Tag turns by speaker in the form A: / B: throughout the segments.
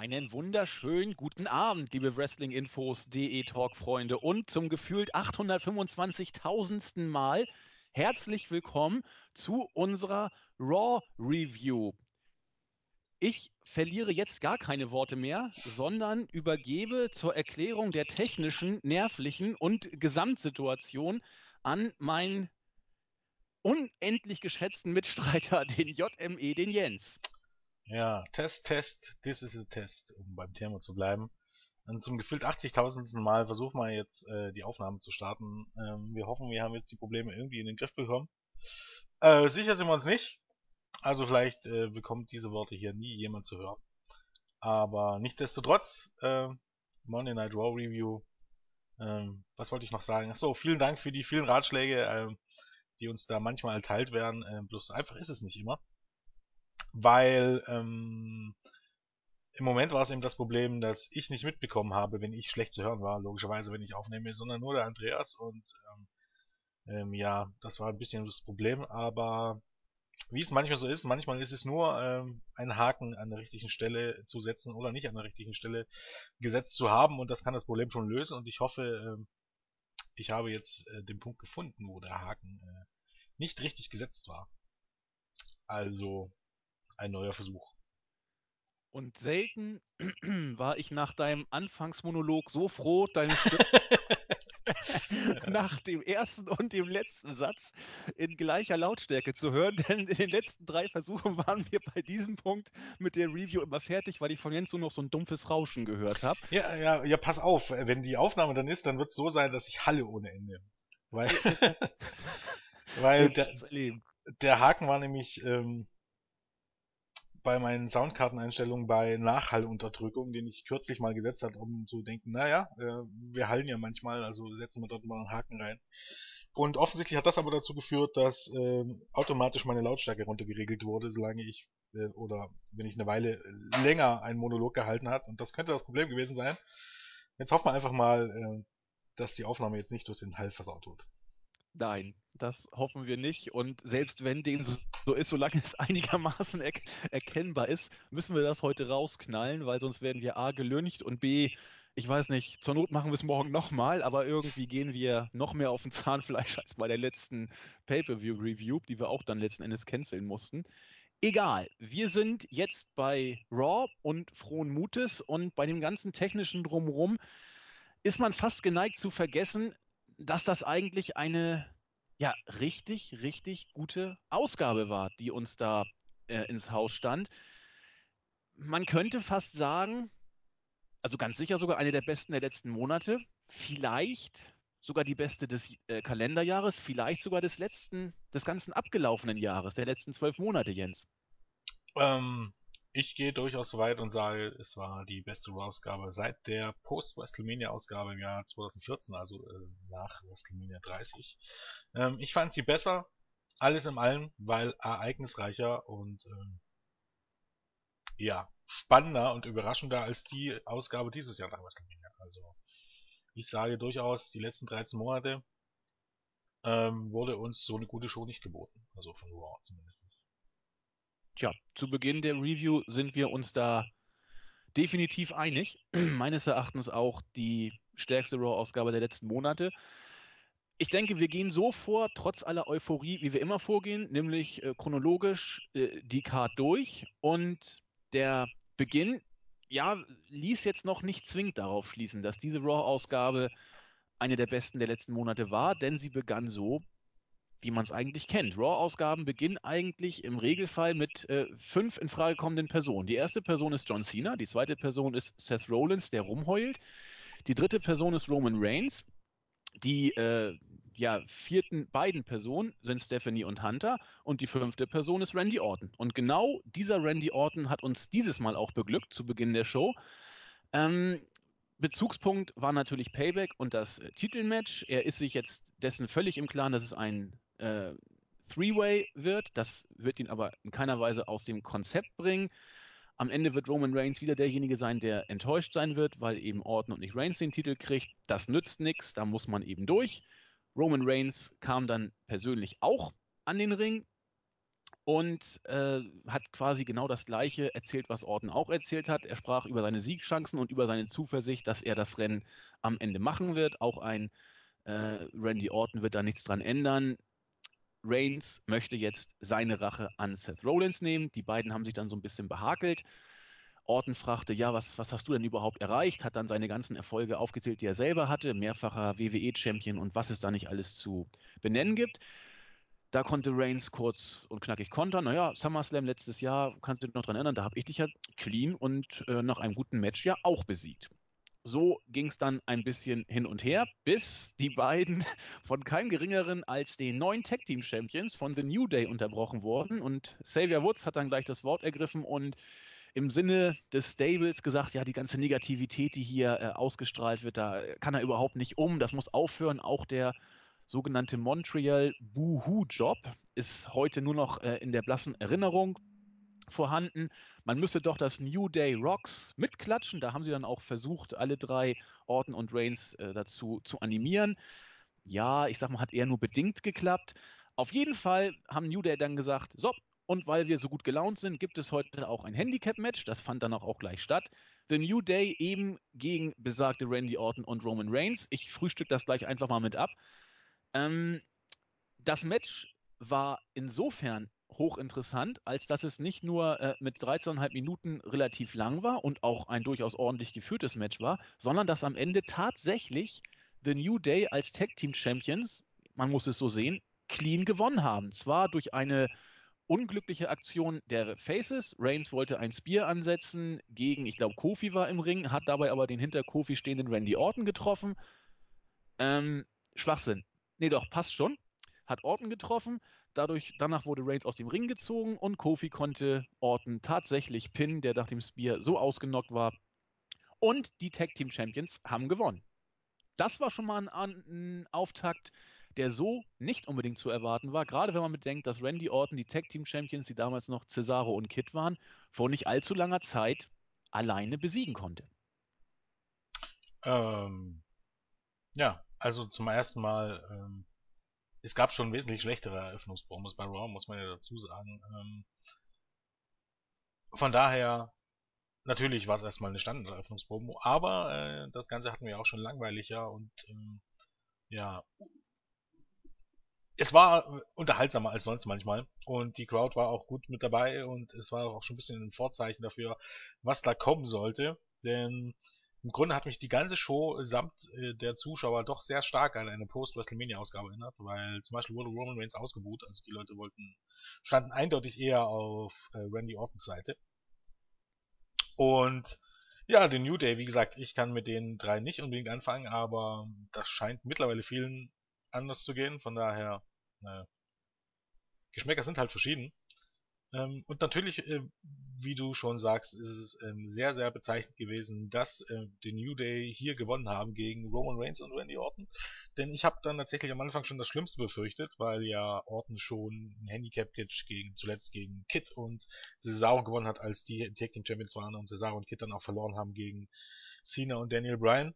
A: Einen wunderschönen guten Abend, liebe Wrestling-Infos.de Talk-Freunde und zum gefühlt 825.000. Mal herzlich willkommen zu unserer Raw-Review. Ich verliere jetzt gar keine Worte mehr, sondern übergebe zur Erklärung der technischen, nervlichen und Gesamtsituation an meinen unendlich geschätzten Mitstreiter, den JME, den Jens.
B: Ja, Test, Test, this is a test, um beim Thema zu bleiben. Und zum gefühlt 80.000. Mal versuchen wir jetzt äh, die Aufnahmen zu starten. Ähm, wir hoffen, wir haben jetzt die Probleme irgendwie in den Griff bekommen. Äh, sicher sind wir uns nicht. Also vielleicht äh, bekommt diese Worte hier nie jemand zu hören. Aber nichtsdestotrotz, äh, Monday Night Raw Review. Ähm, was wollte ich noch sagen? Achso, vielen Dank für die vielen Ratschläge, äh, die uns da manchmal erteilt werden. Äh, bloß einfach ist es nicht immer weil ähm, im Moment war es eben das Problem, dass ich nicht mitbekommen habe, wenn ich schlecht zu hören war, logischerweise, wenn ich aufnehme, sondern nur der Andreas und ähm, ähm, ja, das war ein bisschen das Problem, aber wie es manchmal so ist, manchmal ist es nur ähm, ein Haken an der richtigen Stelle zu setzen oder nicht an der richtigen Stelle gesetzt zu haben und das kann das Problem schon lösen und ich hoffe, ähm, ich habe jetzt äh, den Punkt gefunden, wo der Haken äh, nicht richtig gesetzt war. Also ein neuer Versuch.
A: Und selten war ich nach deinem Anfangsmonolog so froh, deine Stimme nach dem ersten und dem letzten Satz in gleicher Lautstärke zu hören, denn in den letzten drei Versuchen waren wir bei diesem Punkt mit der Review immer fertig, weil ich von Jens nur noch so ein dumpfes Rauschen gehört habe.
B: Ja, ja, ja, pass auf, wenn die Aufnahme dann ist, dann wird es so sein, dass ich halle ohne Ende. Weil, weil der, der, Haken war nämlich, ähm, bei meinen Soundkarteneinstellungen bei Nachhallunterdrückung, den ich kürzlich mal gesetzt habe, um zu denken, naja, äh, wir hallen ja manchmal, also setzen wir dort mal einen Haken rein. Und offensichtlich hat das aber dazu geführt, dass äh, automatisch meine Lautstärke runtergeregelt wurde, solange ich äh, oder wenn ich eine Weile länger einen Monolog gehalten habe. Und das könnte das Problem gewesen sein. Jetzt hoffen wir einfach mal, äh, dass die Aufnahme jetzt nicht durch den Hall versaut wird.
A: Nein, das hoffen wir nicht. Und selbst wenn dem so, ist, solange es einigermaßen er erkennbar ist, müssen wir das heute rausknallen, weil sonst werden wir A gelüncht und B, ich weiß nicht, zur Not machen wir es morgen nochmal, aber irgendwie gehen wir noch mehr auf den Zahnfleisch als bei der letzten Pay-Per-View-Review, die wir auch dann letzten Endes canceln mussten. Egal, wir sind jetzt bei Raw und frohen Mutes und bei dem ganzen technischen Drumherum ist man fast geneigt zu vergessen, dass das eigentlich eine ja, richtig, richtig gute Ausgabe war, die uns da äh, ins Haus stand. Man könnte fast sagen, also ganz sicher sogar eine der besten der letzten Monate, vielleicht sogar die beste des äh, Kalenderjahres, vielleicht sogar des letzten, des ganzen abgelaufenen Jahres, der letzten zwölf Monate, Jens.
B: Ähm, ich gehe durchaus weit und sage, es war die beste Raw-Ausgabe seit der Post-WrestleMania-Ausgabe im Jahr 2014, also äh, nach WrestleMania 30. Ähm, ich fand sie besser, alles in allem, weil ereignisreicher und ähm, ja, spannender und überraschender als die Ausgabe dieses Jahr nach WrestleMania. Also ich sage durchaus, die letzten 13 Monate ähm, wurde uns so eine gute Show nicht geboten. Also von Raw zumindest.
A: Tja, zu Beginn der Review sind wir uns da definitiv einig. Meines Erachtens auch die stärkste Raw-Ausgabe der letzten Monate. Ich denke, wir gehen so vor, trotz aller Euphorie, wie wir immer vorgehen, nämlich äh, chronologisch äh, die Card durch. Und der Beginn, ja, ließ jetzt noch nicht zwingend darauf schließen, dass diese Raw-Ausgabe eine der besten der letzten Monate war, denn sie begann so, wie man es eigentlich kennt. Raw-Ausgaben beginnen eigentlich im Regelfall mit äh, fünf in Frage kommenden Personen. Die erste Person ist John Cena, die zweite Person ist Seth Rollins, der rumheult. Die dritte Person ist Roman Reigns. Die äh, ja, vierten beiden Personen sind Stephanie und Hunter und die fünfte Person ist Randy Orton. Und genau dieser Randy Orton hat uns dieses Mal auch beglückt zu Beginn der Show. Ähm, Bezugspunkt war natürlich Payback und das äh, Titelmatch. Er ist sich jetzt dessen völlig im Klaren, dass es ein äh, Three-Way wird. Das wird ihn aber in keiner Weise aus dem Konzept bringen. Am Ende wird Roman Reigns wieder derjenige sein, der enttäuscht sein wird, weil eben Orton und nicht Reigns den Titel kriegt. Das nützt nichts, da muss man eben durch. Roman Reigns kam dann persönlich auch an den Ring und äh, hat quasi genau das Gleiche erzählt, was Orton auch erzählt hat. Er sprach über seine Siegchancen und über seine Zuversicht, dass er das Rennen am Ende machen wird. Auch ein äh, Randy Orton wird da nichts dran ändern. Reigns möchte jetzt seine Rache an Seth Rollins nehmen. Die beiden haben sich dann so ein bisschen behakelt. Orton fragte, ja, was, was hast du denn überhaupt erreicht? Hat dann seine ganzen Erfolge aufgezählt, die er selber hatte, mehrfacher WWE-Champion und was es da nicht alles zu benennen gibt. Da konnte Reigns kurz und knackig kontern. Naja, SummerSlam letztes Jahr, kannst du dich noch dran erinnern, da habe ich dich ja clean und äh, nach einem guten Match ja auch besiegt. So ging es dann ein bisschen hin und her, bis die beiden von keinem geringeren als den neuen Tag Team Champions von The New Day unterbrochen wurden. Und Xavier Woods hat dann gleich das Wort ergriffen und im Sinne des Stables gesagt, ja, die ganze Negativität, die hier äh, ausgestrahlt wird, da kann er überhaupt nicht um. Das muss aufhören. Auch der sogenannte Montreal Boohoo-Job ist heute nur noch äh, in der blassen Erinnerung vorhanden. Man müsste doch das New Day Rocks mitklatschen. Da haben sie dann auch versucht, alle drei Orton und Reigns äh, dazu zu animieren. Ja, ich sag mal, hat eher nur bedingt geklappt. Auf jeden Fall haben New Day dann gesagt, so, und weil wir so gut gelaunt sind, gibt es heute auch ein Handicap-Match. Das fand dann auch, auch gleich statt. The New Day eben gegen besagte Randy Orton und Roman Reigns. Ich frühstück das gleich einfach mal mit ab. Ähm, das Match war insofern hochinteressant, als dass es nicht nur äh, mit 13,5 Minuten relativ lang war und auch ein durchaus ordentlich geführtes Match war, sondern dass am Ende tatsächlich The New Day als Tag Team Champions, man muss es so sehen, clean gewonnen haben. Zwar durch eine unglückliche Aktion der Faces. Reigns wollte ein Spear ansetzen gegen, ich glaube, Kofi war im Ring, hat dabei aber den hinter Kofi stehenden Randy Orton getroffen. Ähm, Schwachsinn. Nee, doch, passt schon. Hat Orton getroffen. Dadurch, danach wurde Reigns aus dem Ring gezogen und Kofi konnte Orton tatsächlich pinnen, der nach dem Spear so ausgenockt war. Und die Tag Team Champions haben gewonnen. Das war schon mal ein, ein Auftakt, der so nicht unbedingt zu erwarten war, gerade wenn man bedenkt, dass Randy Orton die Tag Team Champions, die damals noch Cesaro und Kid waren, vor nicht allzu langer Zeit alleine besiegen konnte.
B: Ähm, ja, also zum ersten Mal, ähm, es gab schon wesentlich schlechtere Eröffnungspromos bei Raw, muss man ja dazu sagen. Ähm, von daher, natürlich war es erstmal eine Standard-Eröffnungspromo, aber äh, das Ganze hatten wir auch schon langweiliger und ähm, ja, es war unterhaltsamer als sonst manchmal und die Crowd war auch gut mit dabei und es war auch schon ein bisschen ein Vorzeichen dafür, was da kommen sollte, denn im Grunde hat mich die ganze Show samt äh, der Zuschauer doch sehr stark an eine Post-WrestleMania-Ausgabe erinnert, weil zum Beispiel wurde Roman Reigns ausgebuht, also die Leute wollten, standen eindeutig eher auf äh, Randy Ortons Seite. Und ja, den New Day, wie gesagt, ich kann mit den drei nicht unbedingt anfangen, aber das scheint mittlerweile vielen anders zu gehen, von daher, naja. Geschmäcker sind halt verschieden. Ähm, und natürlich, äh, wie du schon sagst, ist es ähm, sehr, sehr bezeichnend gewesen, dass äh, die New Day hier gewonnen haben gegen Roman Reigns und Randy Orton. Denn ich habe dann tatsächlich am Anfang schon das Schlimmste befürchtet, weil ja Orton schon ein Handicap-Catch gegen, zuletzt gegen Kid und Cesaro gewonnen hat, als die Tag Team Champions waren und Cesaro und Kid dann auch verloren haben gegen Cena und Daniel Bryan.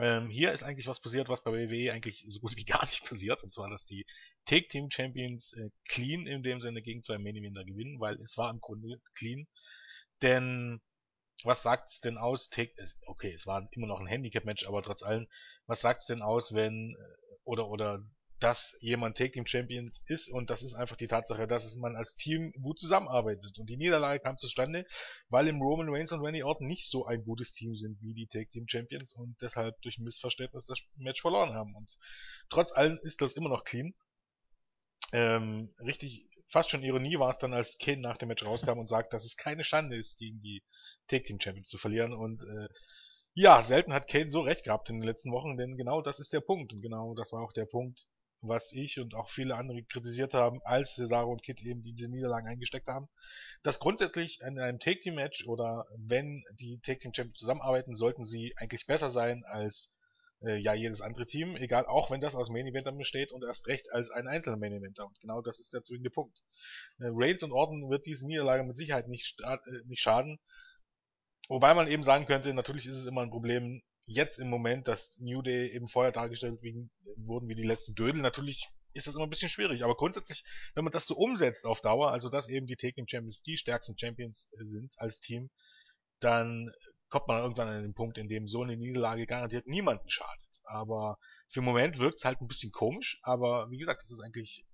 B: Ähm, hier ist eigentlich was passiert, was bei WWE eigentlich so gut wie gar nicht passiert, und zwar, dass die Take Team Champions äh, clean in dem Sinne gegen zwei Main Eventer gewinnen, weil es war im Grunde clean. Denn was sagt's denn aus? Take, okay, es war immer noch ein Handicap-Match, aber trotz allem, was sagt's denn aus, wenn äh, oder oder dass jemand Take Team Champion ist und das ist einfach die Tatsache, dass man als Team gut zusammenarbeitet. Und die Niederlage kam zustande, weil im Roman Reigns und Randy Orton nicht so ein gutes Team sind wie die Take Team Champions und deshalb durch Missverständnis das Match verloren haben. Und trotz allem ist das immer noch clean. Ähm, richtig, fast schon Ironie war es dann, als Kane nach dem Match rauskam und sagt, dass es keine Schande ist, gegen die Take Team Champions zu verlieren und äh, ja, selten hat Kane so recht gehabt in den letzten Wochen, denn genau das ist der Punkt. Und genau das war auch der Punkt, was ich und auch viele andere kritisiert haben, als Cesaro und Kid eben diese Niederlagen eingesteckt haben, dass grundsätzlich in einem Take-Team-Match oder wenn die Take-Team-Champions zusammenarbeiten, sollten sie eigentlich besser sein als äh, ja jedes andere Team, egal, auch wenn das aus Main-Eventern besteht und erst recht als ein einzelner Main-Eventer. Und genau das ist der zwingende Punkt. Äh, Reigns und Orton wird diese Niederlage mit Sicherheit nicht, äh, nicht schaden. Wobei man eben sagen könnte, natürlich ist es immer ein Problem, jetzt im Moment, dass New Day eben vorher dargestellt wegen, wurden wie die letzten Dödel. Natürlich ist das immer ein bisschen schwierig. Aber grundsätzlich, wenn man das so umsetzt auf Dauer, also dass eben die Team Champions die stärksten Champions sind als Team, dann kommt man irgendwann an den Punkt, in dem so eine Niederlage garantiert niemanden schadet. Aber für den Moment wirkt es halt ein bisschen komisch, aber wie gesagt, das ist eigentlich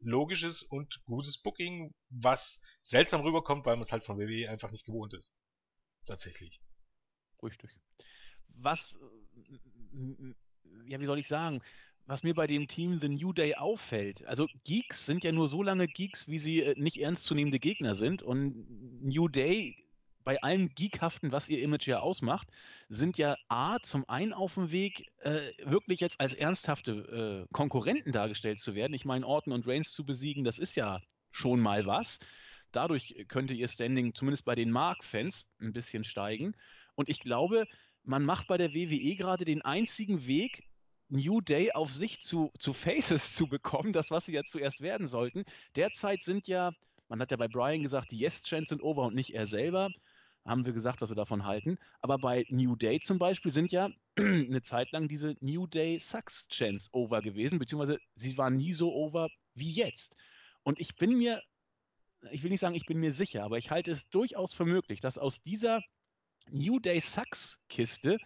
B: logisches und gutes Booking, was seltsam rüberkommt, weil man es halt von WWE einfach nicht gewohnt ist. Tatsächlich.
A: Richtig. Was, ja, wie soll ich sagen, was mir bei dem Team The New Day auffällt, also Geeks sind ja nur so lange Geeks, wie sie äh, nicht ernstzunehmende Gegner sind und New Day bei allem Geekhaften, was ihr Image ja ausmacht, sind ja A, zum einen auf dem Weg, äh, wirklich jetzt als ernsthafte äh, Konkurrenten dargestellt zu werden. Ich meine, Orton und Reigns zu besiegen, das ist ja schon mal was. Dadurch könnte ihr Standing zumindest bei den Mark-Fans ein bisschen steigen. Und ich glaube, man macht bei der WWE gerade den einzigen Weg, New Day auf sich zu, zu Faces zu bekommen, das, was sie ja zuerst werden sollten. Derzeit sind ja, man hat ja bei Brian gesagt, die Yes-Chants sind over und nicht er selber haben wir gesagt, was wir davon halten. Aber bei New Day zum Beispiel sind ja eine Zeit lang diese New Day Sucks Chance over gewesen, beziehungsweise sie waren nie so over wie jetzt. Und ich bin mir, ich will nicht sagen, ich bin mir sicher, aber ich halte es durchaus für möglich, dass aus dieser New Day Sucks Kiste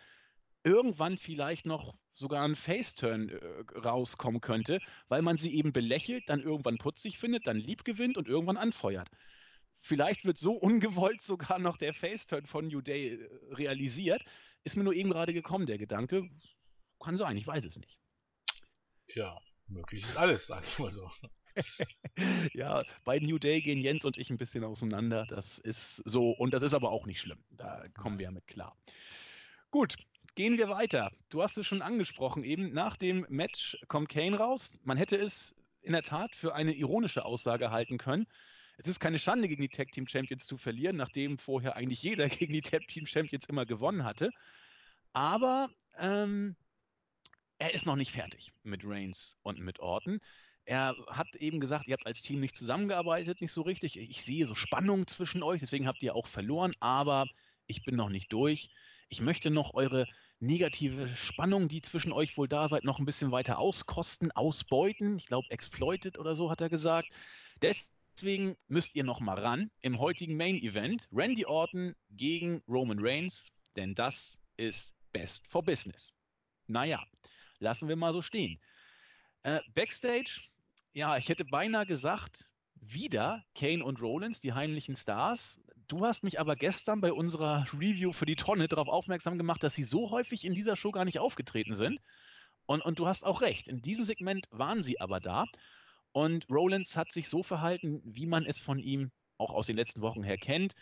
A: irgendwann vielleicht noch sogar ein Faceturn äh, rauskommen könnte, weil man sie eben belächelt, dann irgendwann putzig findet, dann lieb gewinnt und irgendwann anfeuert. Vielleicht wird so ungewollt sogar noch der Faceturn von New Day äh, realisiert. Ist mir nur eben gerade gekommen, der Gedanke. Kann sein, ich weiß es nicht.
B: Ja, möglich ist alles, sag ich mal so.
A: ja, bei New Day gehen Jens und ich ein bisschen auseinander. Das ist so, und das ist aber auch nicht schlimm. Da kommen wir ja mit klar. Gut, gehen wir weiter. Du hast es schon angesprochen, eben nach dem Match kommt Kane raus. Man hätte es in der Tat für eine ironische Aussage halten können es ist keine Schande, gegen die Tag Team Champions zu verlieren, nachdem vorher eigentlich jeder gegen die Tag Team Champions immer gewonnen hatte. Aber ähm, er ist noch nicht fertig mit Reigns und mit Orton. Er hat eben gesagt, ihr habt als Team nicht zusammengearbeitet, nicht so richtig. Ich sehe so Spannung zwischen euch, deswegen habt ihr auch verloren, aber ich bin noch nicht durch. Ich möchte noch eure negative Spannung, die zwischen euch wohl da seid, noch ein bisschen weiter auskosten, ausbeuten. Ich glaube, exploited oder so hat er gesagt. Des Deswegen müsst ihr noch mal ran im heutigen Main Event. Randy Orton gegen Roman Reigns, denn das ist Best for Business. Naja, lassen wir mal so stehen. Äh, Backstage, ja, ich hätte beinahe gesagt, wieder Kane und Rollins, die heimlichen Stars. Du hast mich aber gestern bei unserer Review für die Tonne darauf aufmerksam gemacht, dass sie so häufig in dieser Show gar nicht aufgetreten sind. Und, und du hast auch recht. In diesem Segment waren sie aber da. Und Rollins hat sich so verhalten, wie man es von ihm auch aus den letzten Wochen her kennt.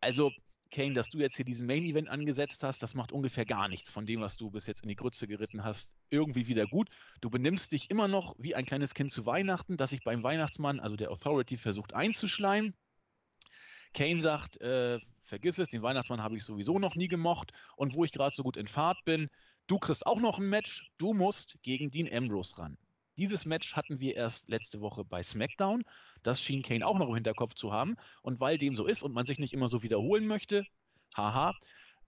A: Also, Kane, dass du jetzt hier diesen Main Event angesetzt hast, das macht ungefähr gar nichts von dem, was du bis jetzt in die Grütze geritten hast, irgendwie wieder gut. Du benimmst dich immer noch wie ein kleines Kind zu Weihnachten, das sich beim Weihnachtsmann, also der Authority, versucht einzuschleimen. Kane sagt, äh, vergiss es, den Weihnachtsmann habe ich sowieso noch nie gemocht. Und wo ich gerade so gut in Fahrt bin, du kriegst auch noch ein Match, du musst gegen Dean Ambrose ran. Dieses Match hatten wir erst letzte Woche bei SmackDown. Das schien Kane auch noch im Hinterkopf zu haben. Und weil dem so ist und man sich nicht immer so wiederholen möchte, haha,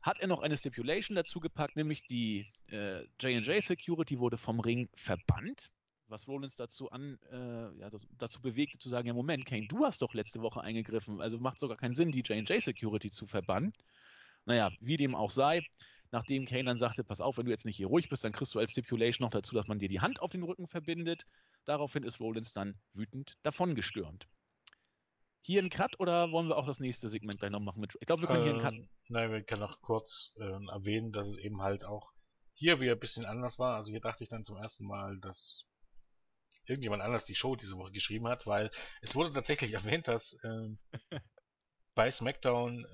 A: hat er noch eine Stipulation dazu gepackt, nämlich die äh, J&J Security wurde vom Ring verbannt, was Rollins dazu an, äh, ja, dazu bewegte zu sagen, ja Moment, Kane, du hast doch letzte Woche eingegriffen, also macht sogar keinen Sinn, die J&J Security zu verbannen. Naja, wie dem auch sei, nachdem Kane dann sagte, pass auf, wenn du jetzt nicht hier ruhig bist, dann kriegst du als Stipulation noch dazu, dass man dir die Hand auf den Rücken verbindet. Daraufhin ist Rollins dann wütend davongestürmt. Hier ein Cut oder wollen wir auch das nächste Segment gleich noch machen? Mit, ich glaube, wir können ähm, hier einen Cut.
B: Nein, wir können noch kurz äh, erwähnen, dass es eben halt auch hier wieder ein bisschen anders war. Also hier dachte ich dann zum ersten Mal, dass irgendjemand anders die Show diese Woche geschrieben hat, weil es wurde tatsächlich erwähnt, dass äh, bei SmackDown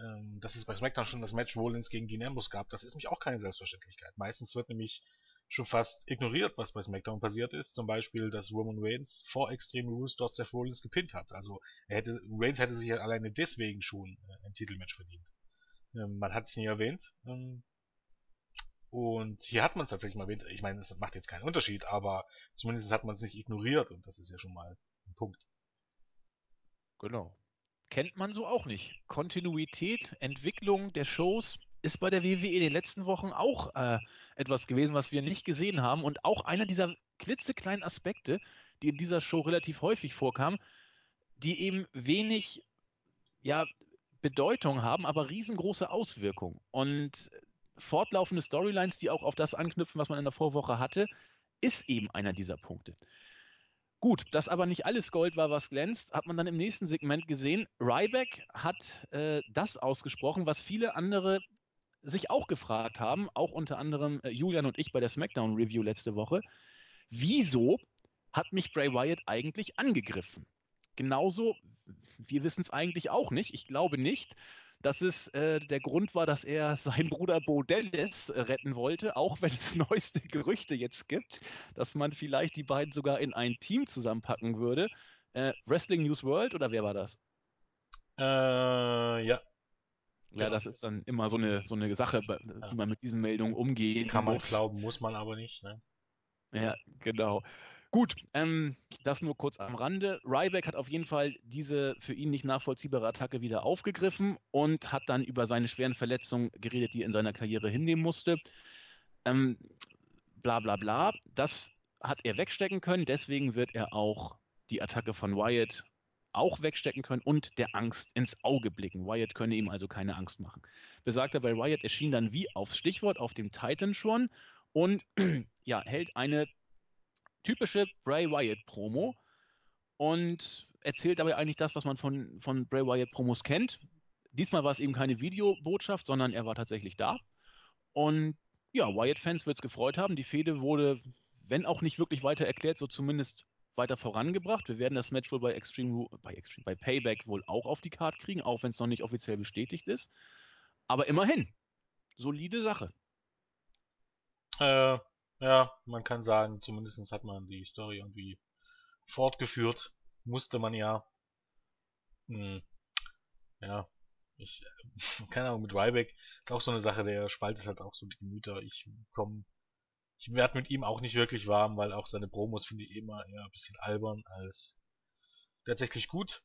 B: ähm, dass es bei SmackDown schon das Match Rollins gegen Dean Ambrose gab, das ist nämlich auch keine Selbstverständlichkeit. Meistens wird nämlich schon fast ignoriert, was bei SmackDown passiert ist. Zum Beispiel, dass Roman Reigns vor Extreme Rules dort Seth Rollins gepinnt hat. Also er hätte, Reigns hätte sich ja alleine deswegen schon äh, ein Titelmatch verdient. Ähm, man hat es nie erwähnt. Ähm, und hier hat man es tatsächlich mal erwähnt. Ich meine, es macht jetzt keinen Unterschied, aber zumindest hat man es nicht ignoriert und das ist ja schon mal ein Punkt.
A: Genau kennt man so auch nicht. Kontinuität, Entwicklung der Shows ist bei der WWE in den letzten Wochen auch äh, etwas gewesen, was wir nicht gesehen haben und auch einer dieser klitzekleinen Aspekte, die in dieser Show relativ häufig vorkamen, die eben wenig ja, Bedeutung haben, aber riesengroße Auswirkungen. Und fortlaufende Storylines, die auch auf das anknüpfen, was man in der Vorwoche hatte, ist eben einer dieser Punkte. Gut, dass aber nicht alles Gold war, was glänzt, hat man dann im nächsten Segment gesehen. Ryback hat äh, das ausgesprochen, was viele andere sich auch gefragt haben, auch unter anderem äh, Julian und ich bei der SmackDown Review letzte Woche. Wieso hat mich Bray Wyatt eigentlich angegriffen? Genauso, wir wissen es eigentlich auch nicht. Ich glaube nicht, dass es äh, der Grund war, dass er seinen Bruder Bo Dallas äh, retten wollte, auch wenn es neueste Gerüchte jetzt gibt, dass man vielleicht die beiden sogar in ein Team zusammenpacken würde. Äh, Wrestling News World oder wer war das?
B: Äh, ja.
A: Ja, genau. das ist dann immer so eine, so eine Sache, wie ja. man mit diesen Meldungen umgehen
B: Kann man muss. glauben, muss man aber nicht, ne?
A: Ja, genau. Gut, ähm, das nur kurz am Rande. Ryback hat auf jeden Fall diese für ihn nicht nachvollziehbare Attacke wieder aufgegriffen und hat dann über seine schweren Verletzungen geredet, die er in seiner Karriere hinnehmen musste. Ähm, bla bla bla. Das hat er wegstecken können, deswegen wird er auch die Attacke von Wyatt auch wegstecken können und der Angst ins Auge blicken. Wyatt könne ihm also keine Angst machen. Besagter bei Wyatt erschien dann wie aufs Stichwort auf dem Titan schon und ja, hält eine typische Bray Wyatt-Promo und erzählt dabei eigentlich das, was man von, von Bray Wyatt-Promos kennt. Diesmal war es eben keine Videobotschaft, sondern er war tatsächlich da. Und ja, Wyatt-Fans wird es gefreut haben. Die Fehde wurde, wenn auch nicht wirklich weiter erklärt, so zumindest weiter vorangebracht. Wir werden das Match wohl bei Extreme, bei Extreme, bei Payback wohl auch auf die Karte kriegen, auch wenn es noch nicht offiziell bestätigt ist. Aber immerhin, solide Sache.
B: Äh, ja, man kann sagen, zumindest hat man die Story irgendwie fortgeführt. Musste man ja. Hm, ja, ich, keine Ahnung, mit Ryback ist auch so eine Sache, der spaltet halt auch so die Gemüter. Ich komme, ich werde mit ihm auch nicht wirklich warm, weil auch seine Promos finde ich immer eher ein bisschen albern als tatsächlich gut.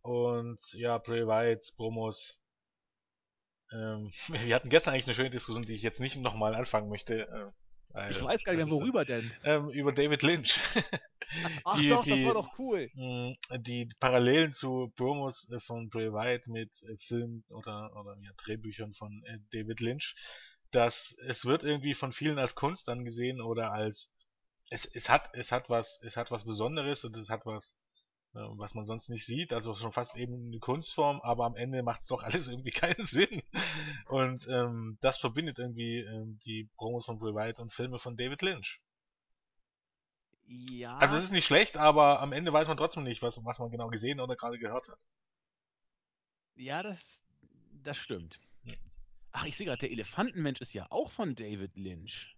B: Und ja, Bray Wyatts Promos. Ähm, wir hatten gestern eigentlich eine schöne Diskussion, die ich jetzt nicht nochmal anfangen möchte. Äh,
A: ich weiß gar nicht mehr, worüber denn.
B: Ähm, über David Lynch.
A: Ach die, doch, die, das war doch cool.
B: Mh, die Parallelen zu Promos äh, von Bray Wyatt mit äh, Filmen oder, oder ja, Drehbüchern von äh, David Lynch, dass es wird irgendwie von vielen als Kunst angesehen oder als es, es hat es hat was es hat was Besonderes und es hat was was man sonst nicht sieht, also schon fast eben eine Kunstform, aber am Ende macht es doch alles irgendwie keinen Sinn. Und ähm, das verbindet irgendwie ähm, die Promos von Bray Wyatt und Filme von David Lynch.
A: Ja.
B: Also es ist nicht schlecht, aber am Ende weiß man trotzdem nicht, was, was man genau gesehen oder gerade gehört hat.
A: Ja, das, das stimmt. Ja. Ach, ich sehe gerade, der Elefantenmensch ist ja auch von David Lynch.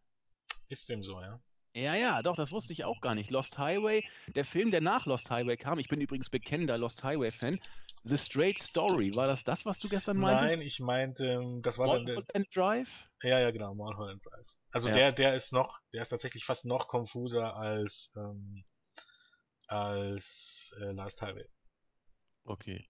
B: Ist dem so, ja.
A: Ja, ja, doch, das wusste ich auch gar nicht. Lost Highway, der Film, der nach Lost Highway kam, ich bin übrigens bekennender Lost Highway-Fan. The Straight Story, war das das, was du gestern meintest?
B: Nein, ich meinte, das war
A: Mulholland dann der... and Drive?
B: Ja, ja, genau, Mulholland Drive. Also ja. der, der ist noch, der ist tatsächlich fast noch konfuser als, ähm, als äh, Last Highway.
A: Okay.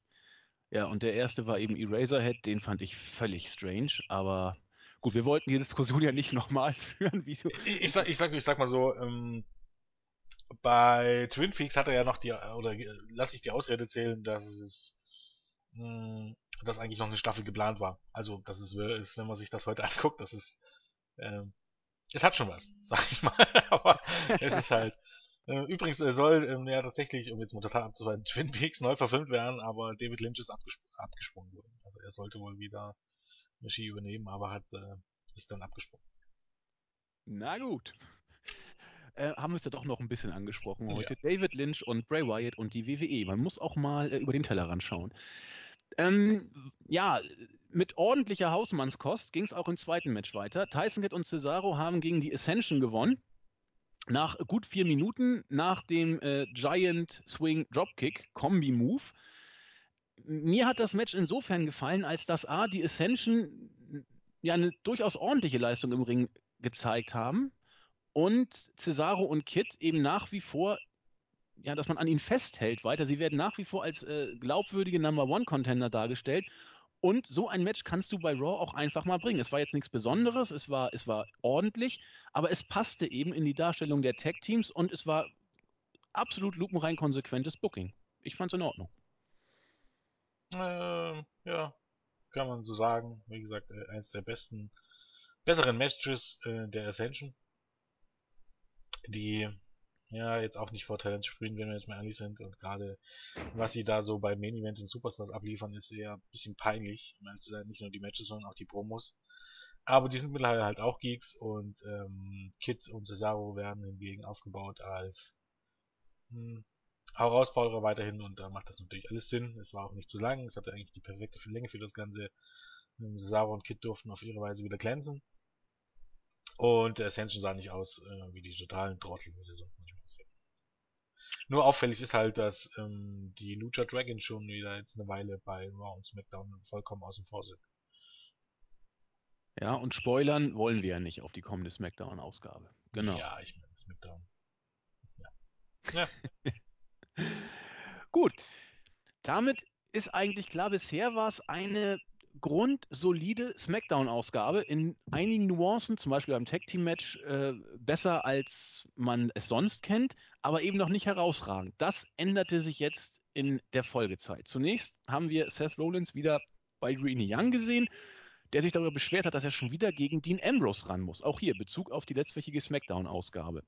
A: Ja, und der erste war eben Eraserhead, den fand ich völlig strange, aber Gut, wir wollten die Diskussion ja nicht nochmal führen, wie du.
B: Ich sag, ich sag, ich sag mal so, ähm, bei Twin Peaks hat er ja noch die, oder lass ich die Ausrede zählen, dass es, mh, hm, dass eigentlich noch eine Staffel geplant war. Also, dass es ist, wenn man sich das heute anguckt, das ist, ähm, es hat schon was, sag ich mal, aber es ist halt, äh, Übrigens soll ähm, ja tatsächlich, um jetzt mal total abzufallen, Twin Peaks neu verfilmt werden, aber David Lynch ist abgesp abgesprungen worden. Also er sollte wohl wieder Regie übernehmen, aber hat äh, ist dann abgesprungen.
A: Na gut. Äh, haben wir es ja doch noch ein bisschen angesprochen heute. Ja. David Lynch und Bray Wyatt und die WWE. Man muss auch mal äh, über den Tellerrand schauen. Ähm, ja, mit ordentlicher Hausmannskost ging es auch im zweiten Match weiter. Tyson Kidd und Cesaro haben gegen die Ascension gewonnen. Nach gut vier Minuten nach dem äh, Giant Swing Dropkick Kombi Move mir hat das Match insofern gefallen, als dass A, die Ascension ja eine durchaus ordentliche Leistung im Ring gezeigt haben und Cesaro und Kid eben nach wie vor, ja, dass man an ihnen festhält weiter. Sie werden nach wie vor als äh, glaubwürdige Number One Contender dargestellt Und so ein Match kannst du bei Raw auch einfach mal bringen. Es war jetzt nichts Besonderes, es war, es war ordentlich, aber es passte eben in die Darstellung der Tag-Teams und es war absolut lupenrein konsequentes Booking. Ich fand es in Ordnung.
B: Äh, ja, kann man so sagen. Wie gesagt, äh, eines der besten, besseren Matches äh, der Ascension. Die ja jetzt auch nicht vor Talent spielen, wenn wir jetzt mal ehrlich sind. Und gerade was sie da so bei Main Event und Superstars abliefern, ist eher ein bisschen peinlich. Ich meine, es sind nicht nur die Matches, sondern auch die Promos. Aber die sind mittlerweile halt auch Geeks und ähm, Kid und Cesaro werden hingegen aufgebaut als hm, Herausforderer weiterhin und da macht das natürlich alles Sinn. Es war auch nicht zu lang, es hatte eigentlich die perfekte Länge für das Ganze. Ähm, Cesaro und Kid durften auf ihre Weise wieder glänzen. Und der Ascension sah nicht aus äh, wie die totalen Trottel, wie sie sonst manchmal aussehen. Nur auffällig ist halt, dass ähm, die Lucha Dragon schon wieder jetzt eine Weile bei Raw und SmackDown vollkommen außen vor sind.
A: Ja, und spoilern wollen wir ja nicht auf die kommende SmackDown-Ausgabe. Genau.
B: Ja, ich meine SmackDown. Ja.
A: ja. Gut. Damit ist eigentlich klar, bisher war es eine grundsolide SmackDown-Ausgabe in einigen Nuancen, zum Beispiel beim Tag-Team-Match, äh, besser als man es sonst kennt, aber eben noch nicht herausragend. Das änderte sich jetzt in der Folgezeit. Zunächst haben wir Seth Rollins wieder bei Greeny Young gesehen, der sich darüber beschwert hat, dass er schon wieder gegen Dean Ambrose ran muss. Auch hier Bezug auf die letztwöchige SmackDown-Ausgabe.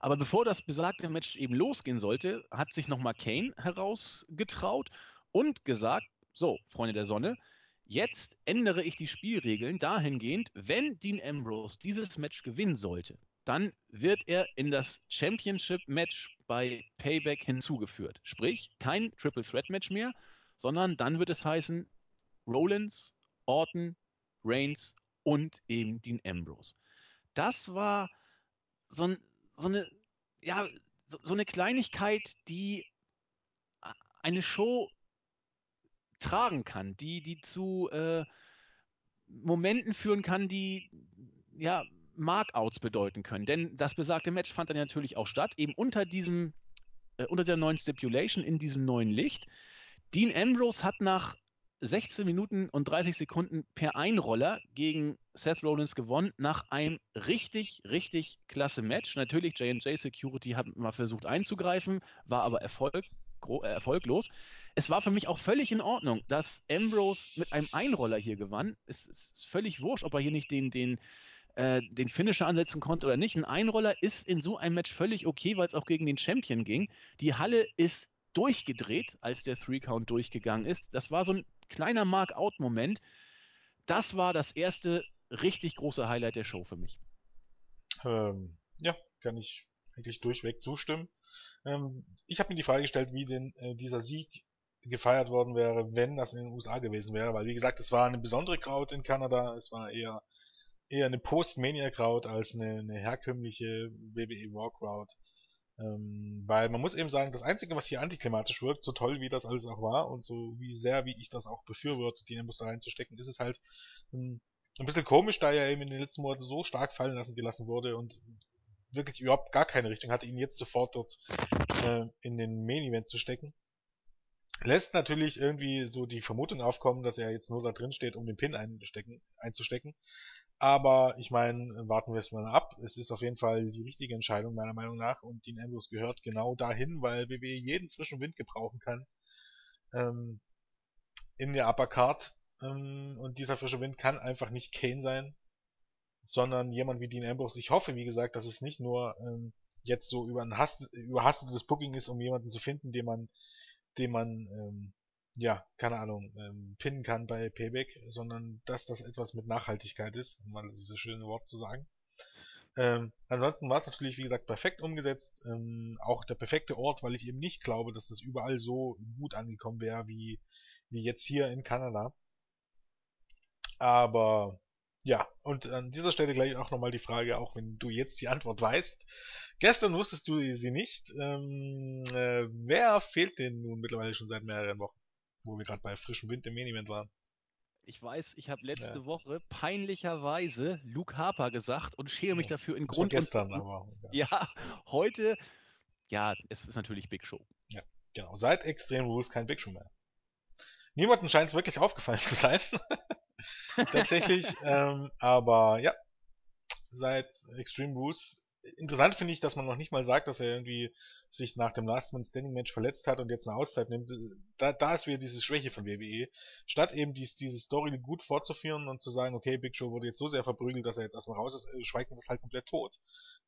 A: Aber bevor das besagte Match eben losgehen sollte, hat sich nochmal Kane herausgetraut und gesagt, so, Freunde der Sonne, jetzt ändere ich die Spielregeln dahingehend, wenn Dean Ambrose dieses Match gewinnen sollte, dann wird er in das Championship-Match bei Payback hinzugeführt. Sprich, kein Triple Threat Match mehr, sondern dann wird es heißen Rollins, Orton, Reigns und eben Dean Ambrose. Das war so, ein, so eine, ja, so, so eine Kleinigkeit, die eine Show tragen kann, die, die zu äh, Momenten führen kann, die ja Markouts bedeuten können. Denn das besagte Match fand dann natürlich auch statt, eben unter diesem, äh, unter der neuen Stipulation, in diesem neuen Licht. Dean Ambrose hat nach 16 Minuten und 30 Sekunden per Einroller gegen Seth Rollins gewonnen, nach einem richtig, richtig klasse Match. Natürlich, J&J Security hat mal versucht einzugreifen, war aber Erfolg, äh, erfolglos es war für mich auch völlig in Ordnung, dass Ambrose mit einem Einroller hier gewann. Es ist völlig wurscht, ob er hier nicht den, den, äh, den Finisher ansetzen konnte oder nicht. Ein Einroller ist in so einem Match völlig okay, weil es auch gegen den Champion ging. Die Halle ist durchgedreht, als der Three-Count durchgegangen ist. Das war so ein kleiner Mark-Out-Moment. Das war das erste richtig große Highlight der Show für mich.
B: Ähm, ja, kann ich eigentlich durchweg zustimmen. Ähm, ich habe mir die Frage gestellt, wie denn äh, dieser Sieg gefeiert worden wäre, wenn das in den USA gewesen wäre, weil wie gesagt, es war eine besondere Crowd in Kanada, es war eher eher eine Post-Mania-Crowd als eine, eine herkömmliche WWE Raw Crowd. Ähm, weil man muss eben sagen, das Einzige, was hier antiklimatisch wirkt, so toll wie das alles auch war und so wie sehr, wie ich das auch befürworte, die Embus da reinzustecken, ist es halt ähm, ein bisschen komisch, da er eben in den letzten Monaten so stark fallen lassen gelassen wurde und wirklich überhaupt gar keine Richtung hatte, ihn jetzt sofort dort äh, in den Main Event zu stecken lässt natürlich irgendwie so die Vermutung aufkommen, dass er jetzt nur da drin steht, um den Pin einstecken, einzustecken. Aber ich meine, warten wir es mal ab. Es ist auf jeden Fall die richtige Entscheidung meiner Meinung nach und Dean Ambrose gehört genau dahin, weil WWE jeden frischen Wind gebrauchen kann ähm, in der Upper Card. Ähm, und dieser frische Wind kann einfach nicht Kane sein, sondern jemand wie Dean Ambrose. Ich hoffe, wie gesagt, dass es nicht nur ähm, jetzt so über ein Hass, überhastetes Booking ist, um jemanden zu finden, den man den man, ähm, ja, keine Ahnung, ähm, pinnen kann bei Payback, sondern dass das etwas mit Nachhaltigkeit ist, um mal dieses schöne Wort zu sagen. Ähm, ansonsten war es natürlich, wie gesagt, perfekt umgesetzt. Ähm, auch der perfekte Ort, weil ich eben nicht glaube, dass das überall so gut angekommen wäre, wie, wie jetzt hier in Kanada. Aber ja, und an dieser Stelle gleich auch nochmal die Frage, auch wenn du jetzt die Antwort weißt. Gestern wusstest du sie nicht. Ähm, äh, wer fehlt denn nun mittlerweile schon seit mehreren Wochen? Wo wir gerade bei frischem Wind im Main waren.
A: Ich weiß, ich habe letzte ja. Woche peinlicherweise Luke Harper gesagt und schäme mich dafür in
B: das
A: Grund
B: war gestern,
A: und
B: aber
A: ja. ja, heute ja, es ist natürlich Big Show.
B: Ja, genau. Seit Extreme Rules kein Big Show mehr. Niemandem scheint es wirklich aufgefallen zu sein. Tatsächlich. ähm, aber ja, seit Extreme Rules. Interessant finde ich, dass man noch nicht mal sagt, dass er irgendwie sich nach dem Last Man Standing Match verletzt hat und jetzt eine Auszeit nimmt. Da, da ist wieder diese Schwäche von WWE. Statt eben dies, diese Story gut fortzuführen und zu sagen, okay, Big Show wurde jetzt so sehr verprügelt, dass er jetzt erstmal raus ist, äh, schweigt man das halt komplett tot.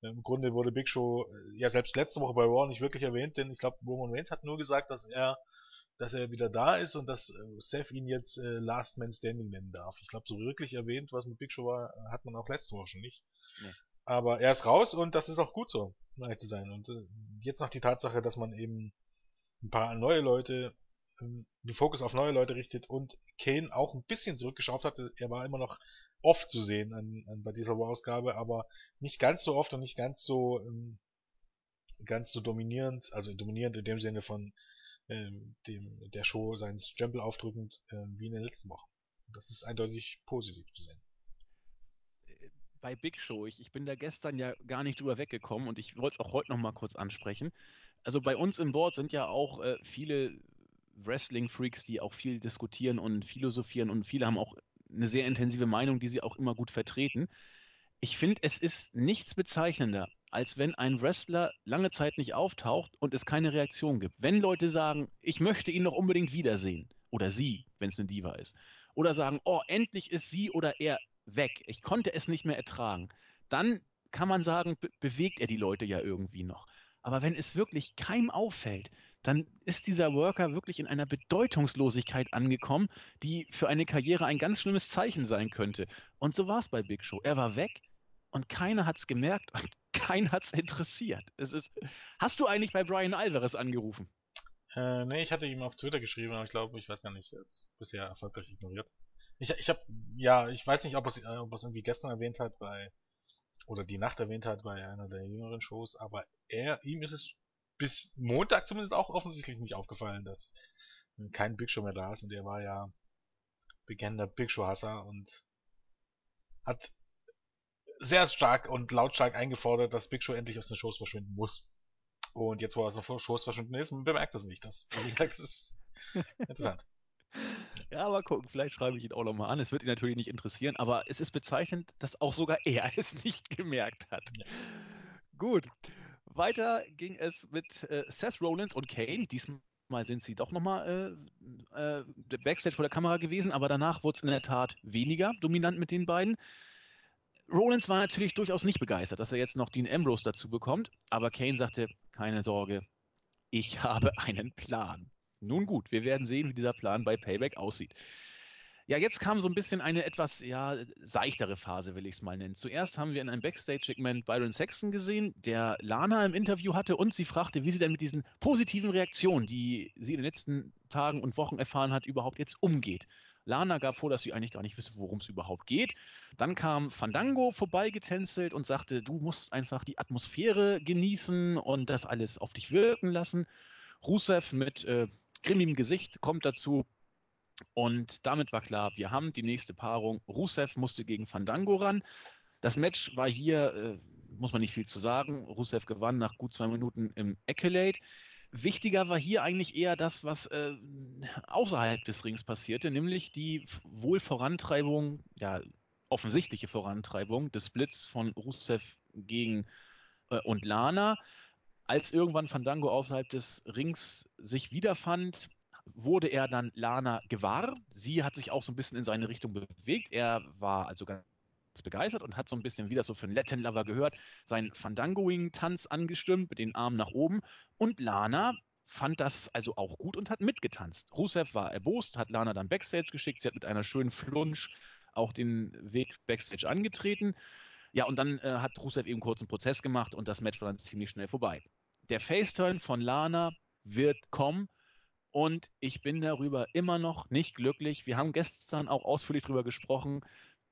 B: Im Grunde wurde Big Show äh, ja selbst letzte Woche bei Raw nicht wirklich erwähnt, denn ich glaube, Roman Reigns hat nur gesagt, dass er dass er wieder da ist und dass äh, Seth ihn jetzt äh, Last Man Standing nennen darf. Ich glaube, so wirklich erwähnt, was mit Big Show war, hat man auch letzte Woche schon nicht. Nee. Aber er ist raus und das ist auch gut so, um ehrlich zu sein. Und äh, jetzt noch die Tatsache, dass man eben ein paar neue Leute, ähm, den Fokus auf neue Leute richtet und Kane auch ein bisschen zurückgeschraubt hatte. Er war immer noch oft zu sehen an, an bei dieser Ausgabe, aber nicht ganz so oft und nicht ganz so ähm, ganz so dominierend, also dominierend in dem Sinne von ähm, dem, der Show seinen Stempel aufdrückend äh, wie in den letzten Wochen. Das ist eindeutig positiv zu sehen.
A: Bei Big Show, ich, ich bin da gestern ja gar nicht drüber weggekommen und ich wollte es auch heute nochmal kurz ansprechen. Also bei uns im Board sind ja auch äh, viele Wrestling-Freaks, die auch viel diskutieren und philosophieren und viele haben auch eine sehr intensive Meinung, die sie auch immer gut vertreten. Ich finde, es ist nichts bezeichnender, als wenn ein Wrestler lange Zeit nicht auftaucht und es keine Reaktion gibt. Wenn Leute sagen, ich möchte ihn noch unbedingt wiedersehen, oder sie, wenn es eine Diva ist, oder sagen, oh, endlich ist sie oder er weg, ich konnte es nicht mehr ertragen, dann kann man sagen, be bewegt er die Leute ja irgendwie noch. Aber wenn es wirklich keinem auffällt, dann ist dieser Worker wirklich in einer Bedeutungslosigkeit angekommen, die für eine Karriere ein ganz schlimmes Zeichen sein könnte. Und so war es bei Big Show. Er war weg und keiner hat es gemerkt und keinen hat es interessiert. Es hast du eigentlich bei Brian Alvarez angerufen?
B: Äh, nee, ich hatte ihm auf Twitter geschrieben, aber ich glaube, ich weiß gar nicht, jetzt bisher erfolgreich ignoriert. Ich, ich habe, ja, ich weiß nicht, ob es, ob es irgendwie gestern erwähnt hat bei, oder die Nacht erwähnt hat bei einer der jüngeren Shows, aber er, ihm ist es bis Montag zumindest auch offensichtlich nicht aufgefallen, dass kein Big Show mehr da ist und er war ja bekennender Big Show Hasser und hat sehr stark und lautstark eingefordert, dass Big Show endlich aus den Shows verschwinden muss. Und jetzt, wo er aus den Shows verschwinden ist, bemerkt das nicht. Das, wie gesagt, das ist interessant.
A: Ja, aber gucken, vielleicht schreibe ich ihn auch nochmal an. Es wird ihn natürlich nicht interessieren, aber es ist bezeichnend, dass auch sogar er es nicht gemerkt hat. Ja. Gut. Weiter ging es mit äh, Seth Rollins und Kane. Diesmal sind sie doch nochmal äh, äh, Backstage vor der Kamera gewesen, aber danach wurde es in der Tat weniger dominant mit den beiden. Rollins war natürlich durchaus nicht begeistert, dass er jetzt noch Dean Ambrose dazu bekommt, aber Kane sagte, keine Sorge, ich habe einen Plan. Nun gut, wir werden sehen, wie dieser Plan bei Payback aussieht. Ja, jetzt kam so ein bisschen eine etwas ja, seichtere Phase, will ich es mal nennen. Zuerst haben wir in einem Backstage-Segment Byron Saxon gesehen, der Lana im Interview hatte und sie fragte, wie sie denn mit diesen positiven Reaktionen, die sie in den letzten Tagen und Wochen erfahren hat, überhaupt jetzt umgeht. Lana gab vor, dass sie eigentlich gar nicht wisse, worum es überhaupt geht. Dann kam Fandango vorbeigetänzelt und sagte, du musst einfach die Atmosphäre genießen und das alles auf dich wirken lassen. Rusev mit äh, grimmigem Gesicht kommt dazu. Und damit war klar, wir haben die nächste Paarung. Rusev musste gegen Fandango ran. Das Match war hier, äh, muss man nicht viel zu sagen. Rusev gewann nach gut zwei Minuten im Accolade. Wichtiger war hier eigentlich eher das, was äh, außerhalb des Rings passierte, nämlich die wohl Vorantreibung, ja, offensichtliche Vorantreibung des Splits von Rusev gegen äh, und Lana. Als irgendwann Fandango außerhalb des Rings sich wiederfand, wurde er dann Lana gewahr. Sie hat sich auch so ein bisschen in seine Richtung bewegt. Er war also ganz begeistert und hat so ein bisschen, wie das so für einen Latin Lover gehört, seinen Fandangoing-Tanz angestimmt mit den Armen nach oben. Und Lana fand das also auch gut und hat mitgetanzt. Rusev war erbost, hat Lana dann Backstage geschickt. Sie hat mit einer schönen Flunsch auch den Weg Backstage angetreten. Ja, und dann äh, hat Rusev eben kurz einen Prozess gemacht und das Match war dann ziemlich schnell vorbei. Der Faceturn von Lana wird kommen und ich bin darüber immer noch nicht glücklich. Wir haben gestern auch ausführlich darüber gesprochen.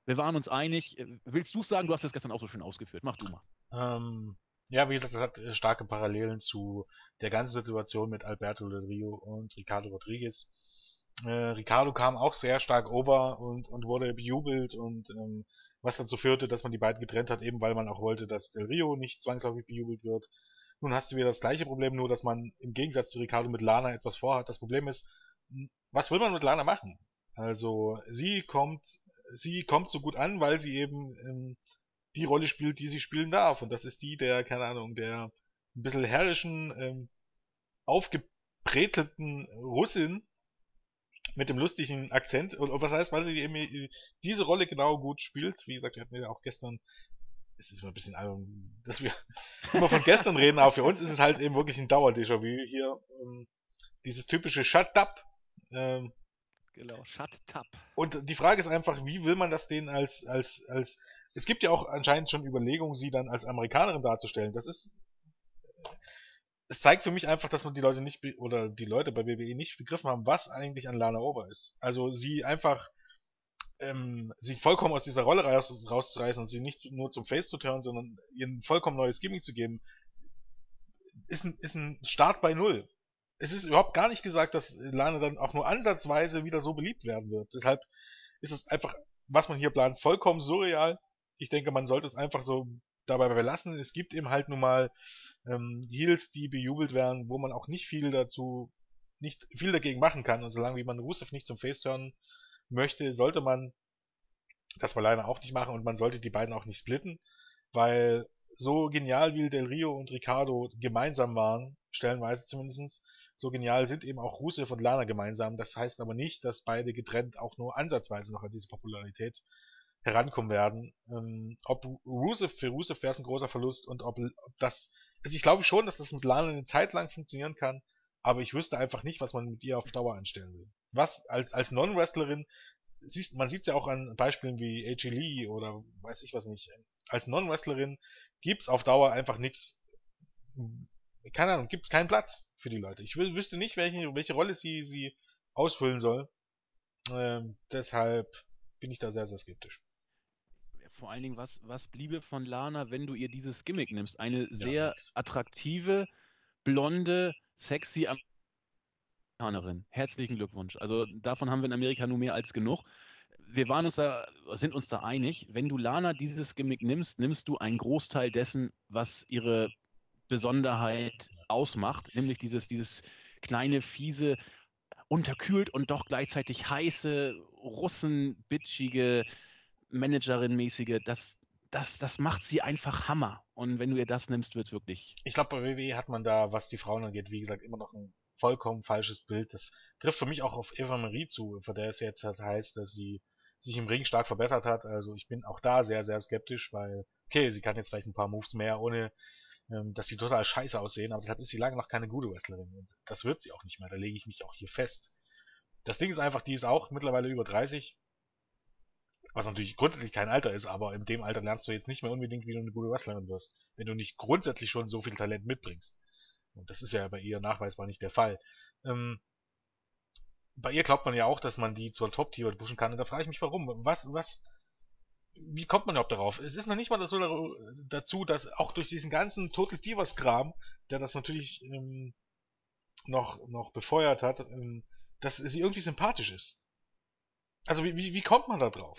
A: Wir waren uns einig. Willst du sagen? Du hast das gestern auch so schön ausgeführt. Mach du mal.
B: Ähm, ja, wie gesagt, das hat äh, starke Parallelen zu der ganzen Situation mit Alberto Del Rio und Ricardo Rodriguez. Äh, Ricardo kam auch sehr stark over und, und wurde bejubelt und ähm, was dazu führte, dass man die beiden getrennt hat, eben weil man auch wollte, dass Del Rio nicht zwangsläufig bejubelt wird. Nun hast du wieder das gleiche Problem, nur dass man im Gegensatz zu Ricardo mit Lana etwas vorhat. Das Problem ist, was will man mit Lana machen? Also sie kommt, sie kommt so gut an, weil sie eben ähm, die Rolle spielt, die sie spielen darf. Und das ist die der, keine Ahnung, der ein bisschen herrischen, ähm, aufgebrezelten Russin mit dem lustigen Akzent. Und, und was heißt, weil sie eben diese Rolle genau gut spielt. Wie gesagt, wir hatten ja auch gestern es ist immer ein bisschen albern, dass wir immer von gestern reden, aber für uns ist es halt eben wirklich ein Dauer-Déjà-vu hier. Ähm, dieses typische Shut up. Ähm,
A: genau, Shut up.
B: Und die Frage ist einfach, wie will man das denen als, als, als, es gibt ja auch anscheinend schon Überlegungen, sie dann als Amerikanerin darzustellen. Das ist, es zeigt für mich einfach, dass man die Leute nicht, oder die Leute bei WWE nicht begriffen haben, was eigentlich an Lana Over ist. Also sie einfach ähm, sie vollkommen aus dieser Rolle raus, rauszureißen und sie nicht nur zum Face zu turnen, sondern ihr ein vollkommen neues Gimmick zu geben, ist ein, ist ein Start bei Null. Es ist überhaupt gar nicht gesagt, dass Lana dann auch nur ansatzweise wieder so beliebt werden wird. Deshalb ist es einfach, was man hier plant, vollkommen surreal. Ich denke, man sollte es einfach so dabei belassen. Es gibt eben halt nun mal ähm, Heels, die bejubelt werden, wo man auch nicht viel dazu, nicht viel dagegen machen kann. Und solange wie man Rusev nicht zum Face turnen möchte, sollte man das mal leider auch nicht machen und man sollte die beiden auch nicht splitten, weil so genial wie Del Rio und Ricardo gemeinsam waren, stellenweise zumindestens, so genial sind eben auch Rusev und Lana gemeinsam. Das heißt aber nicht, dass beide getrennt auch nur ansatzweise noch an diese Popularität herankommen werden. Ähm, ob Rusev für Rusev wäre es ein großer Verlust und ob, ob das, also ich glaube schon, dass das mit Lana eine Zeit lang funktionieren kann, aber ich wüsste einfach nicht, was man mit ihr auf Dauer anstellen will. Was als, als Non-Wrestlerin, siehst, man sieht es ja auch an Beispielen wie AJ Lee oder weiß ich was nicht. Als Non-Wrestlerin gibt's auf Dauer einfach nichts. Keine Ahnung, gibt's keinen Platz für die Leute. Ich wüsste nicht, welche, welche Rolle sie, sie ausfüllen soll. Ähm, deshalb bin ich da sehr, sehr skeptisch.
A: Vor allen Dingen, was, was bliebe von Lana, wenn du ihr dieses Gimmick nimmst? Eine sehr ja, attraktive, blonde, sexy Amerikanerin. Herzlichen Glückwunsch. Also davon haben wir in Amerika nur mehr als genug. Wir waren uns da, sind uns da einig, wenn du Lana dieses Gimmick nimmst, nimmst du einen Großteil dessen, was ihre Besonderheit ausmacht, nämlich dieses, dieses kleine, fiese, unterkühlt und doch gleichzeitig heiße, russenbitchige, Managerin-mäßige, das, das, das macht sie einfach Hammer. Und wenn du ihr das nimmst, wird es wirklich.
B: Ich glaube, bei WWE hat man da, was die Frauen angeht, wie gesagt, immer noch ein vollkommen falsches Bild. Das trifft für mich auch auf Eva Marie zu, von der es jetzt halt heißt, dass sie sich im Ring stark verbessert hat. Also ich bin auch da sehr, sehr skeptisch, weil, okay, sie kann jetzt vielleicht ein paar Moves mehr, ohne ähm, dass sie total scheiße aussehen, aber deshalb ist sie lange noch keine gute Wrestlerin. Und das wird sie auch nicht mehr, da lege ich mich auch hier fest. Das Ding ist einfach, die ist auch mittlerweile über 30 was natürlich grundsätzlich kein Alter ist, aber in dem Alter lernst du jetzt nicht mehr unbedingt, wie du eine gute Wrestlerin wirst, wenn du nicht grundsätzlich schon so viel Talent mitbringst. Und das ist ja bei ihr nachweisbar nicht der Fall. Ähm, bei ihr glaubt man ja auch, dass man die zur Top-Tier pushen kann. Und da frage ich mich, warum? Was, was, wie kommt man überhaupt darauf? Es ist noch nicht mal so dazu, dass auch durch diesen ganzen Total Divas-Kram, der das natürlich ähm, noch, noch befeuert hat, ähm, dass sie irgendwie sympathisch ist. Also wie, wie, wie kommt man da drauf?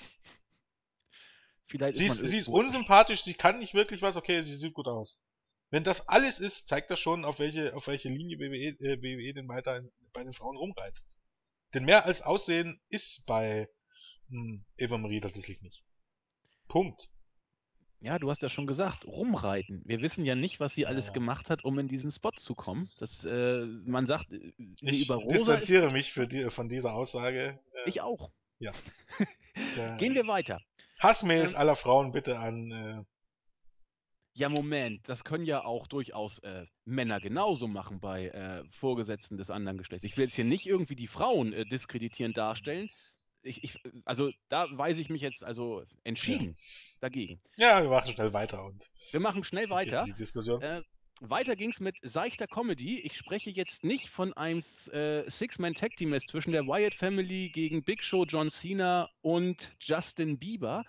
B: Vielleicht sie ist, sie ist unsympathisch, sie kann nicht wirklich was, okay, sie sieht gut aus. Wenn das alles ist, zeigt das schon, auf welche, auf welche Linie WWE, äh, WWE denn weiter bei den Frauen rumreitet. Denn mehr als Aussehen ist bei hm, Eva Marie tatsächlich nicht. Punkt.
A: Ja, du hast ja schon gesagt, rumreiten. Wir wissen ja nicht, was sie alles ja. gemacht hat, um in diesen Spot zu kommen. Das, äh, man sagt,
B: äh, ich über Rosa distanziere mich für die, von dieser Aussage.
A: Ich auch.
B: Ja.
A: Gehen wir weiter.
B: Hassmails ähm, aller Frauen bitte an. Äh,
A: ja, Moment, das können ja auch durchaus äh, Männer genauso machen bei äh, Vorgesetzten des anderen Geschlechts. Ich will jetzt hier nicht irgendwie die Frauen äh, diskreditierend darstellen. Ich, ich, also da weise ich mich jetzt also entschieden ja. dagegen.
B: Ja, wir machen schnell weiter und.
A: Wir machen schnell weiter.
B: Die Diskussion.
A: Weiter ging es mit seichter Comedy. Ich spreche jetzt nicht von einem äh, Six-Man-Tag-Team-Match zwischen der Wyatt Family gegen Big Show, John Cena und Justin Bieber,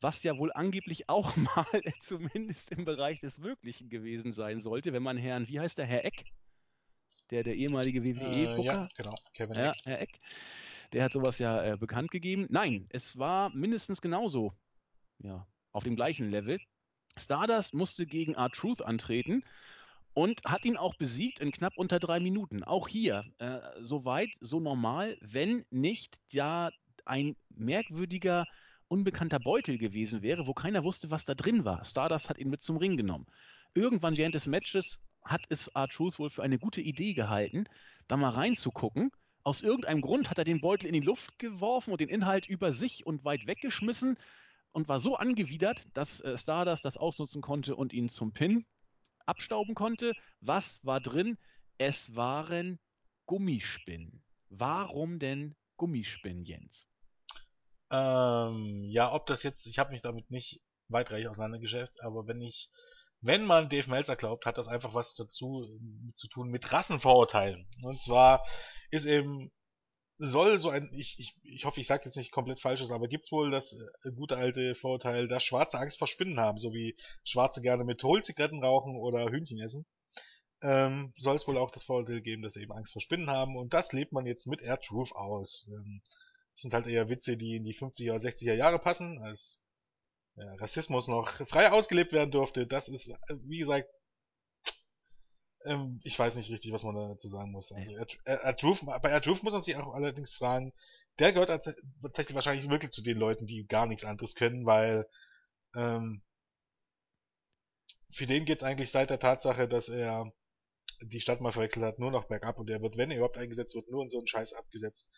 A: was ja wohl angeblich auch mal zumindest im Bereich des Möglichen gewesen sein sollte, wenn man Herrn, wie heißt der, Herr Eck? Der, der ehemalige WWE-Booker? Äh, ja,
B: genau, Kevin
A: ja, Herr Eck. Der hat sowas ja äh, bekannt gegeben. Nein, es war mindestens genauso. Ja, auf dem gleichen Level. Stardust musste gegen R-Truth antreten und hat ihn auch besiegt in knapp unter drei Minuten. Auch hier äh, so weit, so normal, wenn nicht ja ein merkwürdiger, unbekannter Beutel gewesen wäre, wo keiner wusste, was da drin war. Stardust hat ihn mit zum Ring genommen. Irgendwann während des Matches hat es R-Truth wohl für eine gute Idee gehalten, da mal reinzugucken. Aus irgendeinem Grund hat er den Beutel in die Luft geworfen und den Inhalt über sich und weit weggeschmissen und war so angewidert, dass äh, Stardust das ausnutzen konnte und ihn zum Pin abstauben konnte. Was war drin? Es waren Gummispinnen. Warum denn Gummispinnen, Jens?
B: Ähm, ja, ob das jetzt, ich habe mich damit nicht weitreichend auseinandergeschäft, aber wenn ich, wenn man Dave Meltzer glaubt, hat das einfach was dazu zu tun mit Rassenvorurteilen. Und zwar ist eben soll so ein, ich, ich, ich hoffe, ich sage jetzt nicht komplett falsches, aber gibt's wohl das äh, gute alte Vorurteil, dass Schwarze Angst vor Spinnen haben, so wie Schwarze gerne Mentholzigaretten rauchen oder Hühnchen essen. Ähm, soll es wohl auch das Vorurteil geben, dass sie eben Angst vor Spinnen haben und das lebt man jetzt mit Air Truth aus. Ähm, das sind halt eher Witze, die in die 50er, 60er Jahre passen, als ja, Rassismus noch frei ausgelebt werden durfte. Das ist, äh, wie gesagt, ähm, ich weiß nicht richtig, was man dazu sagen muss. Also Erdroof, bei Erdroof muss man sich auch allerdings fragen, der gehört tatsächlich wahrscheinlich wirklich zu den Leuten, die gar nichts anderes können, weil ähm, für den geht's eigentlich seit der Tatsache, dass er die Stadt mal verwechselt hat, nur noch bergab und er wird, wenn er überhaupt eingesetzt wird, nur in so einen Scheiß abgesetzt.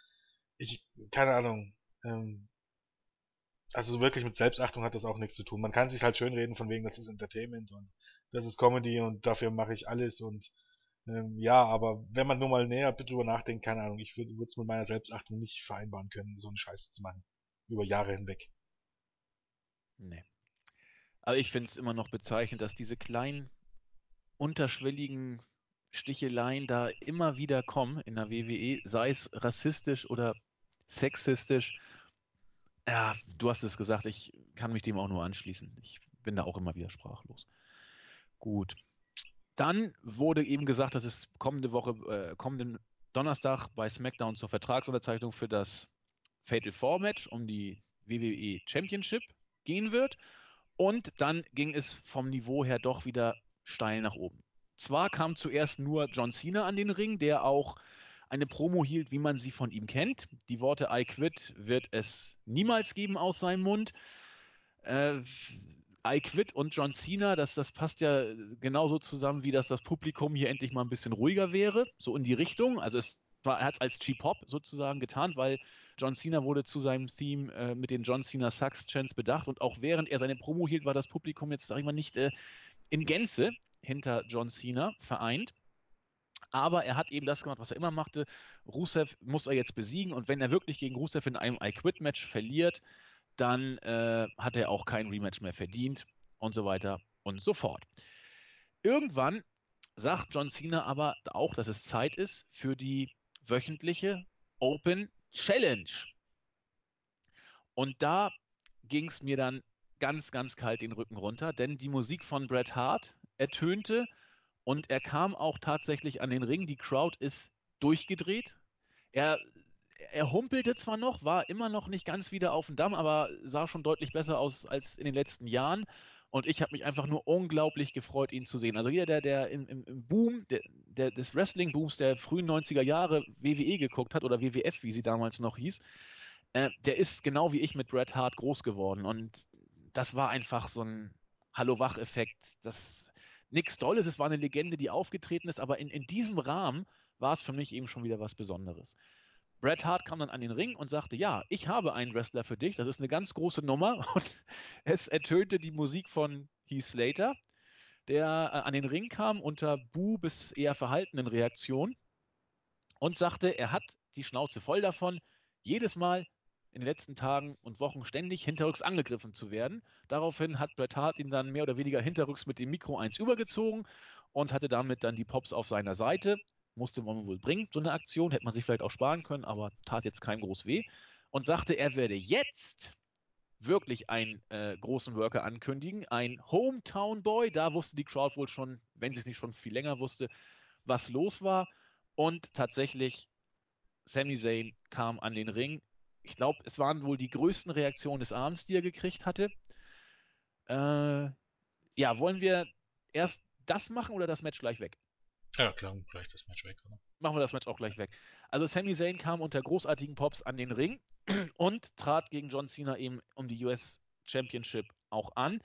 B: Ich, keine Ahnung. Ähm, also wirklich mit Selbstachtung hat das auch nichts zu tun. Man kann sich halt schönreden von wegen, das ist Entertainment und das ist Comedy und dafür mache ich alles und ähm, ja, aber wenn man nur mal näher drüber nachdenkt, keine Ahnung, ich würde es mit meiner Selbstachtung nicht vereinbaren können, so eine Scheiße zu machen. Über Jahre hinweg.
A: Nee. Aber ich finde es immer noch bezeichnend, dass diese kleinen, unterschwelligen Sticheleien da immer wieder kommen in der WWE, sei es rassistisch oder sexistisch ja, du hast es gesagt, ich kann mich dem auch nur anschließen. Ich bin da auch immer wieder sprachlos. Gut. Dann wurde eben gesagt, dass es kommende Woche, äh, kommenden Donnerstag bei SmackDown zur Vertragsunterzeichnung für das Fatal Four Match um die WWE Championship gehen wird. Und dann ging es vom Niveau her doch wieder steil nach oben. Zwar kam zuerst nur John Cena an den Ring, der auch eine Promo hielt, wie man sie von ihm kennt. Die Worte I quit wird es niemals geben aus seinem Mund. Äh, I quit und John Cena, das, das passt ja genauso zusammen, wie dass das Publikum hier endlich mal ein bisschen ruhiger wäre, so in die Richtung. Also es war, er hat es als Cheap Hop sozusagen getan, weil John Cena wurde zu seinem Theme äh, mit den John Cena Sucks Chance bedacht und auch während er seine Promo hielt, war das Publikum jetzt, sag ich mal, nicht äh, in Gänze hinter John Cena vereint. Aber er hat eben das gemacht, was er immer machte. Rusev muss er jetzt besiegen und wenn er wirklich gegen Rusev in einem I-Quit-Match verliert, dann äh, hat er auch kein Rematch mehr verdient und so weiter und so fort. Irgendwann sagt John Cena aber auch, dass es Zeit ist für die wöchentliche Open Challenge. Und da ging es mir dann ganz, ganz kalt den Rücken runter, denn die Musik von Bret Hart ertönte und er kam auch tatsächlich an den Ring. Die Crowd ist durchgedreht. Er, er humpelte zwar noch, war immer noch nicht ganz wieder auf dem Damm, aber sah schon deutlich besser aus als in den letzten Jahren. Und ich habe mich einfach nur unglaublich gefreut, ihn zu sehen. Also jeder, der, der im, im Boom der, der, des Wrestling-Booms der frühen 90er Jahre WWE geguckt hat oder WWF, wie sie damals noch hieß, äh, der ist genau wie ich mit Bret Hart groß geworden. Und das war einfach so ein Hallo-Wach-Effekt. Das nichts Tolles, es war eine Legende, die aufgetreten ist, aber in, in diesem Rahmen war es für mich eben schon wieder was Besonderes. Bret Hart kam dann an den Ring und sagte, ja, ich habe einen Wrestler für dich, das ist eine ganz große Nummer und es ertönte die Musik von Heath Slater, der äh, an den Ring kam unter Bu bis eher verhaltenen Reaktionen und sagte, er hat die Schnauze voll davon, jedes Mal, in den letzten Tagen und Wochen ständig hinterrücks angegriffen zu werden. Daraufhin hat Bret Hart ihn dann mehr oder weniger hinterrücks mit dem Mikro 1 übergezogen und hatte damit dann die Pops auf seiner Seite. Musste man wohl bringen, so eine Aktion, hätte man sich vielleicht auch sparen können, aber tat jetzt kein groß weh. Und sagte, er werde jetzt wirklich einen äh, großen Worker ankündigen, ein Hometown Boy. Da wusste die Crowd wohl schon, wenn sie es nicht schon viel länger wusste, was los war. Und tatsächlich, Sami Zayn kam an den Ring, ich glaube, es waren wohl die größten Reaktionen des Abends, die er gekriegt hatte. Äh, ja, wollen wir erst das machen oder das Match gleich weg?
B: Ja, klar, gleich das Match weg, oder?
A: Machen wir das Match auch gleich weg. Also Sami Zayn kam unter großartigen Pops an den Ring und trat gegen John Cena eben um die US Championship auch an.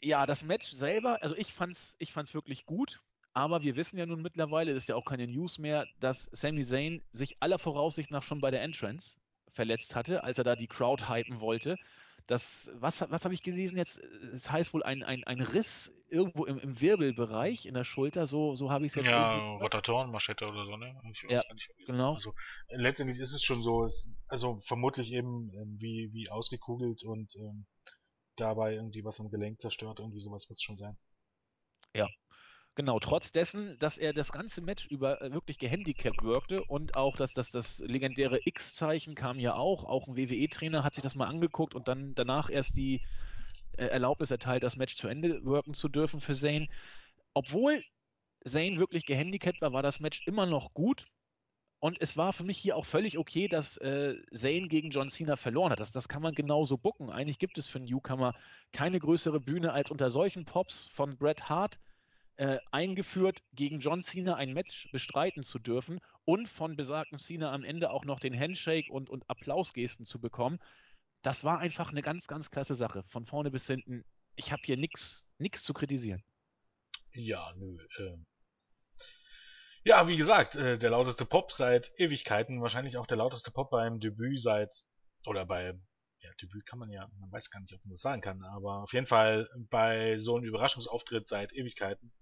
A: Ja, das Match selber, also ich fand's, ich fand's wirklich gut, aber wir wissen ja nun mittlerweile, das ist ja auch keine News mehr, dass Sami Zayn sich aller Voraussicht nach schon bei der Entrance verletzt hatte, als er da die Crowd hypen wollte. Das, was, was habe ich gelesen jetzt? Es heißt wohl ein, ein, ein Riss irgendwo im, im Wirbelbereich in der Schulter, so, so habe ich es jetzt
B: Ja, Rotatorenmaschette oder so, ne? Ich
A: ja, genau.
B: Also letztendlich ist es schon so, es, also vermutlich eben ähm, wie, wie ausgekugelt und ähm, dabei irgendwie was am Gelenk zerstört, irgendwie sowas wird es schon sein.
A: Ja, Genau, trotz dessen, dass er das ganze Match über äh, wirklich gehandicapt wirkte und auch dass das, das legendäre X-Zeichen kam ja auch. Auch ein WWE-Trainer hat sich das mal angeguckt und dann danach erst die äh, Erlaubnis erteilt, das Match zu Ende wirken zu dürfen für Zane. Obwohl Zane wirklich gehandicapt war, war das Match immer noch gut. Und es war für mich hier auch völlig okay, dass äh, Zayn gegen John Cena verloren hat. Das, das kann man genauso bucken. Eigentlich gibt es für Newcomer keine größere Bühne, als unter solchen Pops von Bret Hart äh, eingeführt, gegen John Cena ein Match bestreiten zu dürfen und von besagtem Cena am Ende auch noch den Handshake und, und Applausgesten zu bekommen. Das war einfach eine ganz, ganz klasse Sache. Von vorne bis hinten. Ich habe hier nichts zu kritisieren.
B: Ja, nö. Äh. Ja, wie gesagt, äh, der lauteste Pop seit Ewigkeiten. Wahrscheinlich auch der lauteste Pop beim Debüt seit, oder bei ja, Debüt kann man ja, man weiß gar nicht, ob man das sagen kann, aber auf jeden Fall bei so einem Überraschungsauftritt seit Ewigkeiten.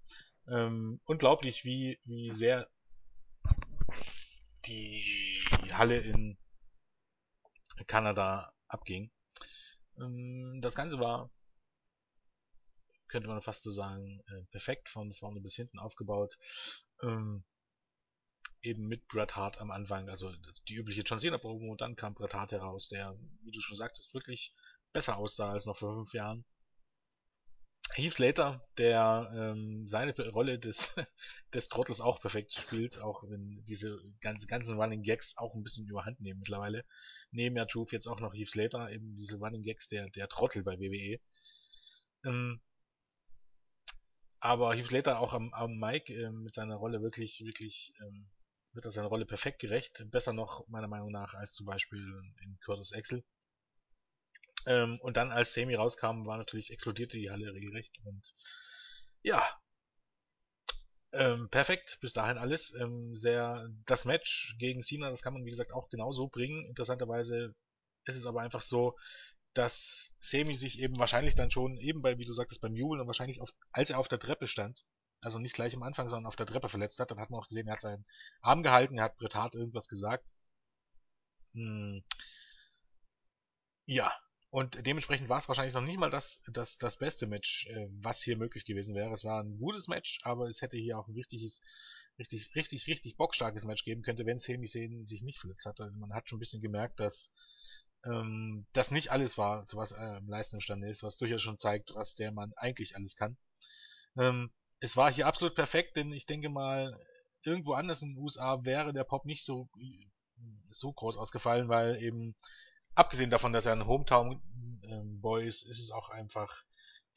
B: Ähm, unglaublich, wie, wie sehr die Halle in Kanada abging. Ähm, das Ganze war, könnte man fast so sagen, äh, perfekt von vorne bis hinten aufgebaut. Ähm, eben mit Bret Hart am Anfang, also die übliche John Cena Promo, und dann kam Bret Hart heraus, der, wie du schon sagtest, wirklich besser aussah als noch vor fünf Jahren. Heath Slater, der ähm, seine Rolle des, des Trottels auch perfekt spielt, auch wenn diese ganze, ganzen Running Gags auch ein bisschen überhand nehmen mittlerweile. Neben ja Truth jetzt auch noch Heath Slater, eben diese Running Gags, der, der Trottel bei WWE. Ähm, aber Heath Slater auch am, am Mike äh, mit seiner Rolle wirklich, wirklich ähm, wird er seiner Rolle perfekt gerecht. Besser noch, meiner Meinung nach, als zum Beispiel in Curtis Axel. Ähm, und dann, als Sammy rauskam, war natürlich, explodierte die Halle regelrecht. Und ja, ähm, perfekt, bis dahin alles. Ähm, sehr, das Match gegen Cena, das kann man wie gesagt auch genauso bringen. Interessanterweise ist es aber einfach so, dass Semi sich eben wahrscheinlich dann schon, eben bei, wie du sagtest, beim Jubeln und wahrscheinlich auf, als er auf der Treppe stand, also nicht gleich am Anfang, sondern auf der Treppe verletzt hat. Dann hat man auch gesehen, er hat seinen Arm gehalten, er hat Bret Hart irgendwas gesagt. Hm. Ja, und dementsprechend war es wahrscheinlich noch nicht mal das, das, das beste Match, äh, was hier möglich gewesen wäre. Es war ein gutes Match, aber es hätte hier auch ein richtiges, richtig, richtig, richtig bockstarkes Match geben könnte, wenn Sami Zayn sich nicht verletzt hatte. Man hat schon ein bisschen gemerkt, dass ähm, das nicht alles war, was er im Leisten imstande ist, was durchaus schon zeigt, was der Mann eigentlich alles kann. Ähm, es war hier absolut perfekt, denn ich denke mal, irgendwo anders in den USA wäre der Pop nicht so, so groß ausgefallen, weil eben, abgesehen davon, dass er ein Hometown-Boy ähm, ist, ist es auch einfach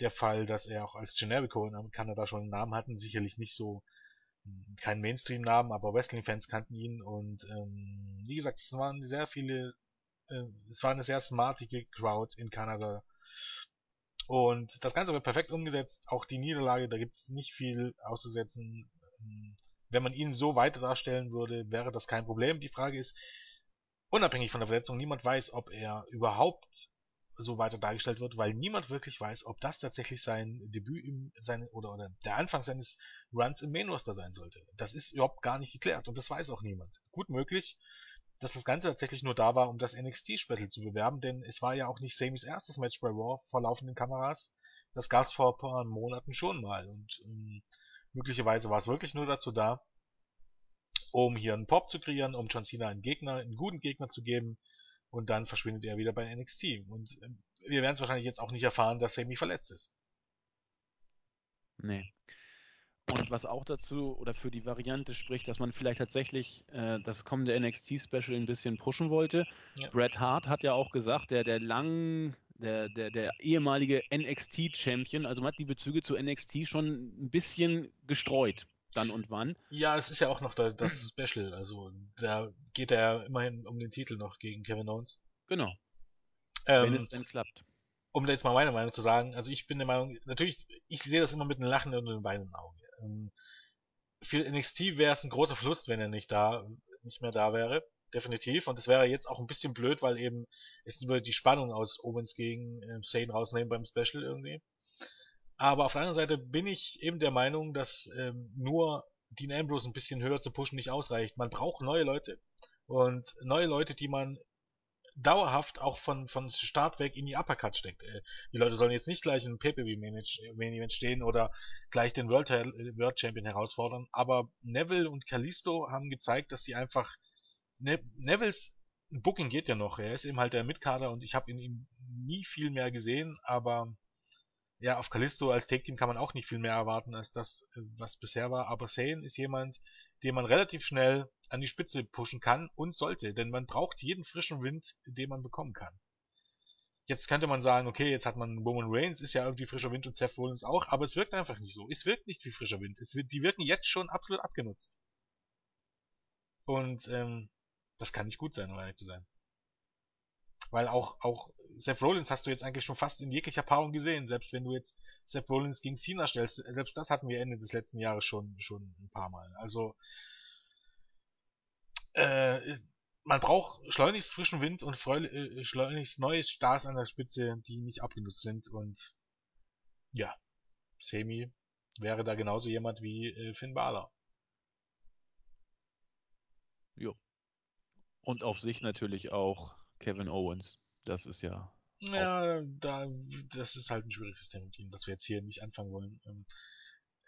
B: der Fall, dass er auch als Generico in Kanada schon einen Namen hatten, sicherlich nicht so hm, kein Mainstream-Namen, aber Wrestling-Fans kannten ihn und ähm, wie gesagt, es waren sehr viele, äh, es war eine sehr smartige Crowd in Kanada und das Ganze wird perfekt umgesetzt. Auch die Niederlage, da gibt es nicht viel auszusetzen. Ähm, wenn man ihn so weiter darstellen würde, wäre das kein Problem. Die Frage ist, unabhängig von der Verletzung, niemand weiß, ob er überhaupt so weiter dargestellt wird, weil niemand wirklich weiß, ob das tatsächlich sein Debüt im, seine, oder, oder der Anfang seines Runs im Main Roster sein sollte. Das ist überhaupt gar nicht geklärt und das weiß auch niemand. Gut möglich, dass das Ganze tatsächlich nur da war, um das NXT-Special zu bewerben, denn es war ja auch nicht Samys erstes Match bei Raw vor laufenden Kameras. Das gab es vor ein paar Monaten schon mal und ähm, möglicherweise war es wirklich nur dazu da, um hier einen Pop zu kreieren, um John Cena einen Gegner, einen guten Gegner zu geben und dann verschwindet er wieder bei NXT. Und ähm, wir werden es wahrscheinlich jetzt auch nicht erfahren, dass Sammy verletzt ist.
A: Nee. Und was auch dazu oder für die Variante spricht, dass man vielleicht tatsächlich äh, das kommende NXT-Special ein bisschen pushen wollte. Ja. Bret Hart hat ja auch gesagt, der, der lang, der, der, der ehemalige NXT-Champion. Also man hat die Bezüge zu NXT schon ein bisschen gestreut, dann und wann.
B: Ja, es ist ja auch noch da, das Special. Also da geht er immerhin um den Titel noch gegen Kevin Owens.
A: Genau.
B: Ähm,
A: wenn es denn klappt.
B: Um jetzt mal meine Meinung zu sagen, also ich bin der Meinung, natürlich, ich sehe das immer mit einem Lachen und einem weinenden Auge. Ähm, für NXT wäre es ein großer Verlust, wenn er nicht da, nicht mehr da wäre. Definitiv. Und es wäre jetzt auch ein bisschen blöd, weil eben es würde die Spannung aus Owens gegen äh, rausnehmen beim Special irgendwie. Aber auf der anderen Seite bin ich eben der Meinung, dass ähm, nur Dean Ambrose ein bisschen höher zu pushen nicht ausreicht. Man braucht neue Leute. Und neue Leute, die man dauerhaft auch von, von Start weg in die Uppercut steckt. Äh, die Leute sollen jetzt nicht gleich in Pay-Per-View-Main stehen oder gleich den World, World Champion herausfordern, aber Neville und Kalisto haben gezeigt, dass sie einfach ne Nevilles Booking geht ja noch. Er ist eben halt der Mitkader und ich habe in ihm nie viel mehr gesehen, aber ja, auf Kalisto als Take-Team kann man auch nicht viel mehr erwarten als das, äh, was bisher war. Aber Sane ist jemand, den man relativ schnell an die Spitze pushen kann und sollte, denn man braucht jeden frischen Wind, den man bekommen kann. Jetzt könnte man sagen, okay, jetzt hat man Roman Reigns, ist ja irgendwie frischer Wind und Seth Rollins auch, aber es wirkt einfach nicht so. Es wirkt nicht wie frischer Wind. Es wird, die wirken jetzt schon absolut abgenutzt. Und ähm, das kann nicht gut sein, um ehrlich zu sein. Weil auch, auch Seth Rollins hast du jetzt eigentlich schon fast in jeglicher Paarung gesehen. Selbst wenn du jetzt Seth Rollins gegen Cena stellst, selbst das hatten wir Ende des letzten Jahres schon, schon ein paar Mal. Also, äh, man braucht schleunigst frischen Wind und äh, schleunigst neue Stars an der Spitze, die nicht abgenutzt sind. Und ja, Semi wäre da genauso jemand wie äh, Finn Balor.
A: Jo. Und auf sich natürlich auch Kevin Owens. Das ist ja.
B: Ja, da, das ist halt ein schwieriges Thema, das wir jetzt hier nicht anfangen wollen. Ähm,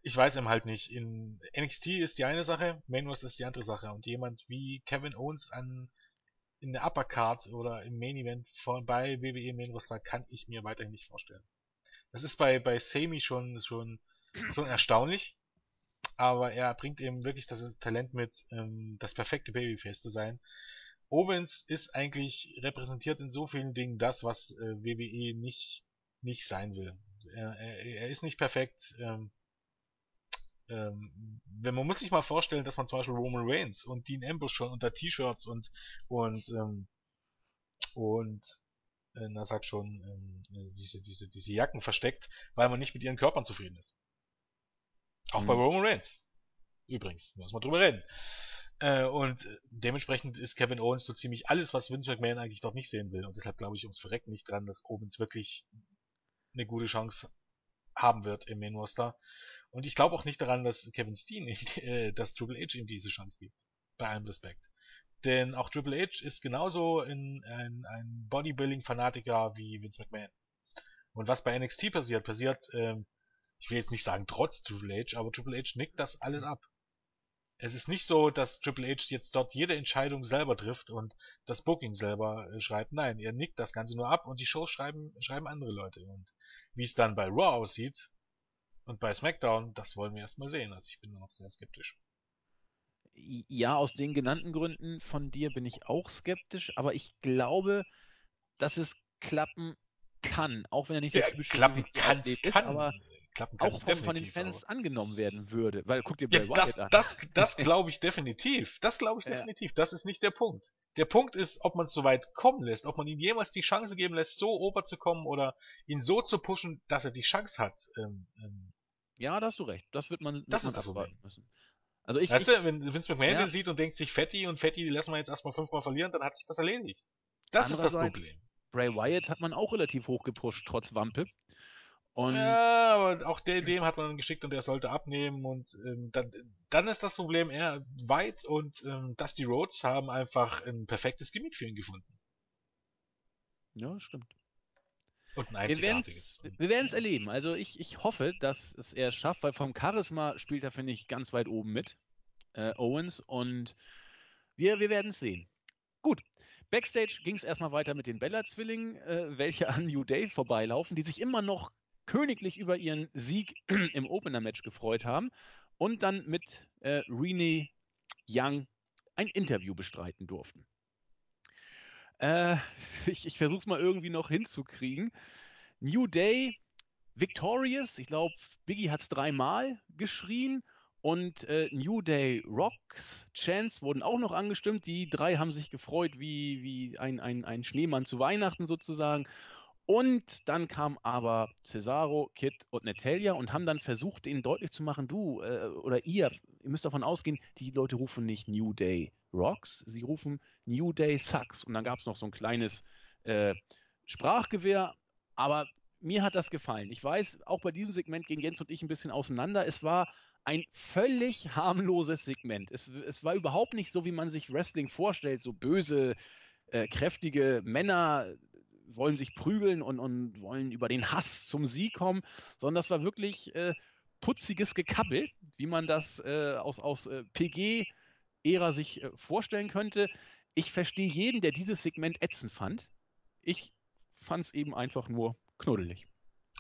B: ich weiß eben halt nicht. In NXT ist die eine Sache, Main Roster ist die andere Sache. Und jemand wie Kevin Owens an in der Uppercard oder im Main Event von, bei WWE Main Roster kann ich mir weiterhin nicht vorstellen. Das ist bei, bei Sami schon, schon, schon erstaunlich. Aber er bringt eben wirklich das Talent mit, ähm, das perfekte Babyface zu sein. Owens ist eigentlich repräsentiert in so vielen Dingen das, was äh, WWE nicht, nicht sein will. Er, er, er ist nicht perfekt. Ähm, ähm, wenn man muss sich mal vorstellen, dass man zum Beispiel Roman Reigns und Dean Ambrose schon unter T-Shirts und und ähm, und äh, na sag schon ähm, diese diese diese Jacken versteckt, weil man nicht mit ihren Körpern zufrieden ist. Auch mhm. bei Roman Reigns. Übrigens, muss man drüber reden. Äh, und dementsprechend ist Kevin Owens so ziemlich alles, was Vince McMahon eigentlich dort nicht sehen will. Und deshalb glaube ich ums Verrecken nicht dran, dass Owens wirklich eine gute Chance haben wird im Main Roster. Und ich glaube auch nicht daran, dass Kevin Steen, äh, dass Triple H ihm diese Chance gibt. Bei allem Respekt. Denn auch Triple H ist genauso in, ein, ein Bodybuilding-Fanatiker wie Vince McMahon. Und was bei NXT passiert, passiert, ähm, ich will jetzt nicht sagen trotz Triple H, aber Triple H nickt das alles ab. Es ist nicht so, dass Triple H jetzt dort jede Entscheidung selber trifft und das Booking selber äh, schreibt. Nein, er nickt das Ganze nur ab und die Shows schreiben, schreiben andere Leute. Und wie es dann bei Raw aussieht, und bei SmackDown, das wollen wir erstmal sehen. Also ich bin noch sehr skeptisch.
A: Ja, aus den genannten Gründen von dir bin ich auch skeptisch, aber ich glaube, dass es klappen kann, auch wenn er nicht
B: der ja, typische klappen kann, ist,
A: kann. aber klappen kann auch von, von den Fans aber. angenommen werden würde. Weil guck dir
B: Bray ja, Wyatt das, an. Das, das glaube ich definitiv. Das glaube ich definitiv. Ja. Das ist nicht der Punkt. Der Punkt ist, ob man es so weit kommen lässt, ob man ihm jemals die Chance geben lässt, so ober zu kommen oder ihn so zu pushen, dass er die Chance hat. Ähm, ähm,
A: ja, da hast du recht. Das wird man, wird
B: das
A: man
B: ist das Problem. müssen.
A: Also ich,
B: weißt ich, du, wenn Vince McMahon ja. sieht und denkt sich Fetti und Fetti, die lassen wir jetzt erstmal fünfmal verlieren, dann hat sich das erledigt. Das ist das Problem.
A: Bray Wyatt hat man auch relativ hoch gepusht, trotz Wampe.
B: Und ja, aber auch der, dem hat man geschickt und der sollte abnehmen und ähm, dann, dann ist das Problem eher weit und ähm, Dusty Rhodes haben einfach ein perfektes Gimmick für ihn gefunden.
A: Ja, stimmt.
B: Und ein einzigartiges.
A: Wir werden es erleben. Also ich, ich hoffe, dass es er schafft, weil vom Charisma spielt er, finde ich, ganz weit oben mit. Äh, Owens und wir, wir werden es sehen. Gut, Backstage ging es erstmal weiter mit den Bella-Zwillingen, äh, welche an New Day vorbeilaufen, die sich immer noch königlich über ihren Sieg im Opener-Match gefreut haben und dann mit äh, Renee Young ein Interview bestreiten durften. Äh, ich ich versuche es mal irgendwie noch hinzukriegen. New Day, Victorious, ich glaube, Biggie hat es dreimal geschrien. Und äh, New Day Rocks, Chance wurden auch noch angestimmt. Die drei haben sich gefreut wie, wie ein, ein, ein Schneemann zu Weihnachten sozusagen. Und dann kam aber Cesaro, Kid und Natalia und haben dann versucht, ihnen deutlich zu machen, du äh, oder ihr, ihr müsst davon ausgehen, die Leute rufen nicht New Day Rocks, sie rufen New Day Sucks. Und dann gab es noch so ein kleines äh, Sprachgewehr, aber mir hat das gefallen. Ich weiß, auch bei diesem Segment gehen Jens und ich ein bisschen auseinander. Es war ein völlig harmloses Segment. Es, es war überhaupt nicht so, wie man sich Wrestling vorstellt, so böse, äh, kräftige Männer wollen sich prügeln und, und wollen über den Hass zum Sieg kommen, sondern das war wirklich äh, putziges Gekabbel, wie man das äh, aus, aus äh, PG-Ära sich äh, vorstellen könnte. Ich verstehe jeden, der dieses Segment ätzend fand. Ich fand es eben einfach nur knuddelig.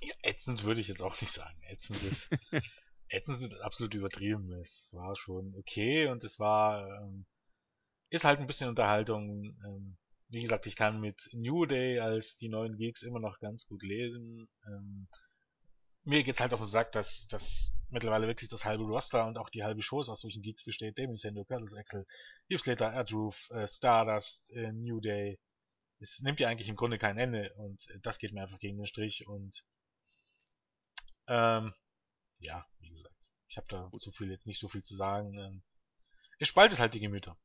B: Ja, ätzend würde ich jetzt auch nicht sagen. Ätzend ist, ätzend ist absolut übertrieben. Es war schon okay und es war, ähm, ist halt ein bisschen Unterhaltung. Ähm, wie gesagt, ich kann mit New Day als die neuen Geeks immer noch ganz gut lesen. Ähm, mir geht's halt auf den Sack, dass, dass mittlerweile wirklich das halbe Roster und auch die halbe Show aus solchen Geeks besteht. Damien Sando, Curtis Axel, Heath Slater, Erdroof, äh, Stardust, äh, New Day. Es nimmt ja eigentlich im Grunde kein Ende und das geht mir einfach gegen den Strich und ähm, ja, wie gesagt, ich habe da so viel jetzt nicht so viel zu sagen. Ähm, es spaltet halt die Gemüter.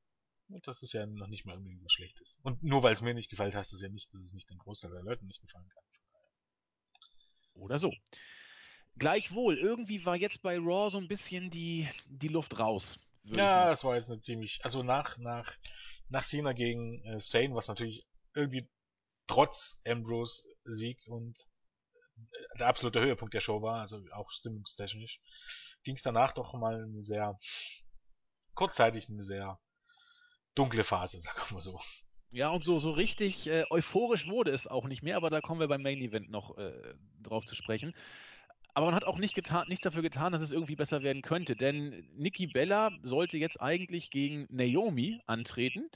B: Und das ist ja noch nicht mal irgendwie was Schlechtes. Und nur weil es mir nicht gefällt, heißt es ja nicht, dass es nicht den Großteil der Leuten nicht gefallen kann.
A: Oder so. Gleichwohl, irgendwie war jetzt bei Raw so ein bisschen die, die Luft raus.
B: Ja, das war jetzt eine ziemlich, also nach, nach, nach Cena gegen äh, Sane, was natürlich irgendwie trotz Ambrose Sieg und äh, der absolute Höhepunkt der Show war, also auch stimmungstechnisch, ging es danach doch mal eine sehr kurzzeitig eine sehr dunkle Phase, sagen wir so.
A: Ja, und so, so richtig äh, euphorisch wurde es auch nicht mehr, aber da kommen wir beim Main Event noch äh, drauf zu sprechen. Aber man hat auch nicht getan, nichts dafür getan, dass es irgendwie besser werden könnte, denn Nikki Bella sollte jetzt eigentlich gegen Naomi antreten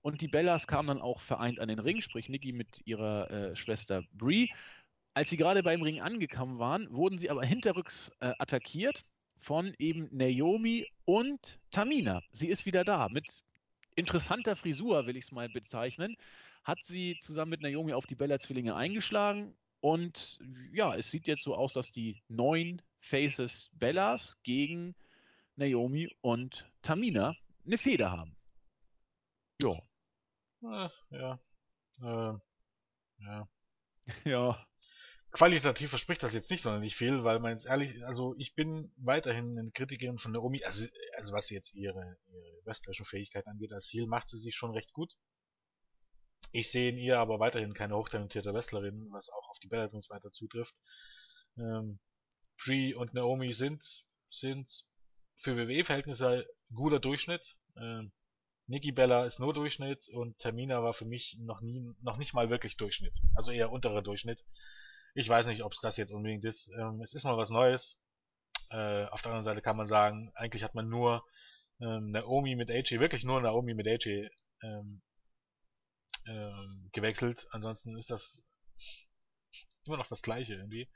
A: und die Bellas kamen dann auch vereint an den Ring, sprich Nikki mit ihrer äh, Schwester Brie. Als sie gerade beim Ring angekommen waren, wurden sie aber hinterrücks äh, attackiert von eben Naomi und Tamina. Sie ist wieder da mit interessanter Frisur, will ich es mal bezeichnen, hat sie zusammen mit Naomi auf die Bella-Zwillinge eingeschlagen. Und ja, es sieht jetzt so aus, dass die neun Faces Bellas gegen Naomi und Tamina eine Feder haben.
B: Ja. Äh, ja. Äh, ja.
A: ja.
B: Qualitativ verspricht das jetzt nicht sonderlich viel, weil man jetzt ehrlich, also ich bin weiterhin eine Kritikerin von Naomi, also, also was jetzt ihre, ihre wrestlerische Fähigkeit angeht, als Heel macht sie sich schon recht gut. Ich sehe in ihr aber weiterhin keine hochtalentierte Wrestlerin, was auch auf die Bellatons weiter zutrifft. Ähm, und Naomi sind, sind für WWE-Verhältnisse guter Durchschnitt. Ähm, Nikki Bella ist nur Durchschnitt und Termina war für mich noch nie, noch nicht mal wirklich Durchschnitt. Also eher unterer Durchschnitt. Ich weiß nicht, ob es das jetzt unbedingt ist. Ähm, es ist mal was Neues. Äh, auf der anderen Seite kann man sagen, eigentlich hat man nur ähm, Naomi mit AJ, wirklich nur Naomi mit AJ ähm, ähm, gewechselt. Ansonsten ist das immer noch das gleiche irgendwie.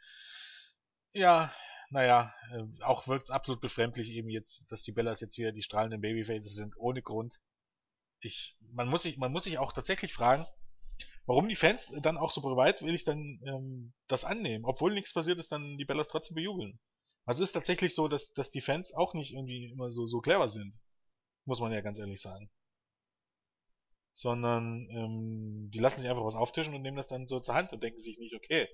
B: Ja, naja, äh, auch wirkt es absolut befremdlich eben jetzt, dass die Bellas jetzt wieder die strahlenden Babyfaces sind, ohne Grund. Ich, man muss sich, man muss sich auch tatsächlich fragen, warum die Fans dann auch so bereitwillig dann ähm, das annehmen, obwohl nichts passiert ist, dann die Bellas trotzdem bejubeln. Also es ist tatsächlich so, dass, dass die Fans auch nicht irgendwie immer so, so clever sind. Muss man ja ganz ehrlich sagen. Sondern ähm, die lassen sich einfach was auftischen und nehmen das dann so zur Hand und denken sich nicht, okay,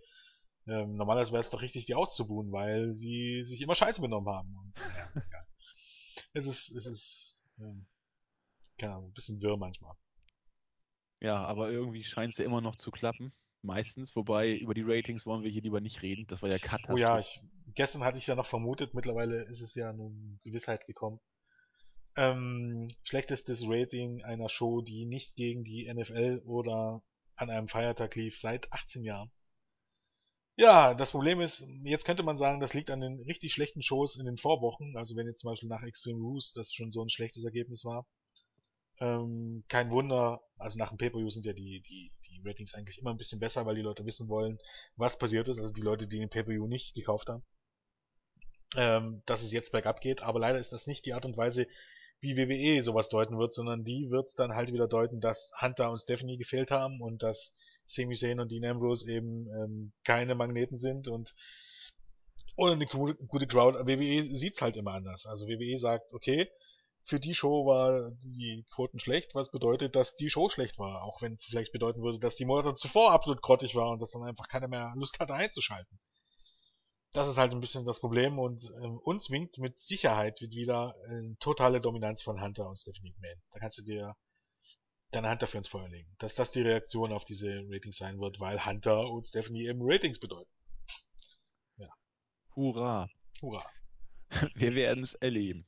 B: ähm, normalerweise wäre es doch richtig, die auszubuhen, weil sie sich immer scheiße benommen haben. Und, ja, es ist, es ist, ähm, keine Ahnung, ein bisschen wirr manchmal.
A: Ja, aber irgendwie scheint es ja immer noch zu klappen. Meistens. Wobei, über die Ratings wollen wir hier lieber nicht reden. Das war ja Katastrophe.
B: Oh ja, ich, gestern hatte ich ja noch vermutet, mittlerweile ist es ja nun Gewissheit gekommen. Ähm, schlechtestes Rating einer Show, die nicht gegen die NFL oder an einem Feiertag lief, seit 18 Jahren. Ja, das Problem ist, jetzt könnte man sagen, das liegt an den richtig schlechten Shows in den Vorwochen. Also wenn jetzt zum Beispiel nach Extreme Rules das schon so ein schlechtes Ergebnis war. Ähm, kein Wunder, also nach dem Pay-Per-View sind ja die, die, die Ratings eigentlich immer ein bisschen besser, weil die Leute wissen wollen, was passiert ist. Also die Leute, die den Pay-Per-View nicht gekauft haben. Ähm, dass es jetzt bergab geht, aber leider ist das nicht die Art und Weise, wie WWE sowas deuten wird, sondern die wird dann halt wieder deuten, dass Hunter und Stephanie gefehlt haben und dass Sami Zayn und Dean Ambrose eben ähm, keine Magneten sind und oder eine gute Crowd. WWE sieht's halt immer anders. Also WWE sagt, okay, für die Show war die Quoten schlecht, was bedeutet, dass die Show schlecht war. Auch wenn es vielleicht bedeuten würde, dass die Monate zuvor absolut grottig war und dass dann einfach keiner mehr Lust hatte einzuschalten. Das ist halt ein bisschen das Problem und ähm, uns winkt mit Sicherheit wieder eine totale Dominanz von Hunter und Stephanie McMahon. Da kannst du dir deine Hand dafür ins Feuer legen, dass das die Reaktion auf diese Ratings sein wird, weil Hunter und Stephanie eben Ratings bedeuten.
A: Ja. Hurra.
B: Hurra.
A: Wir werden es erleben.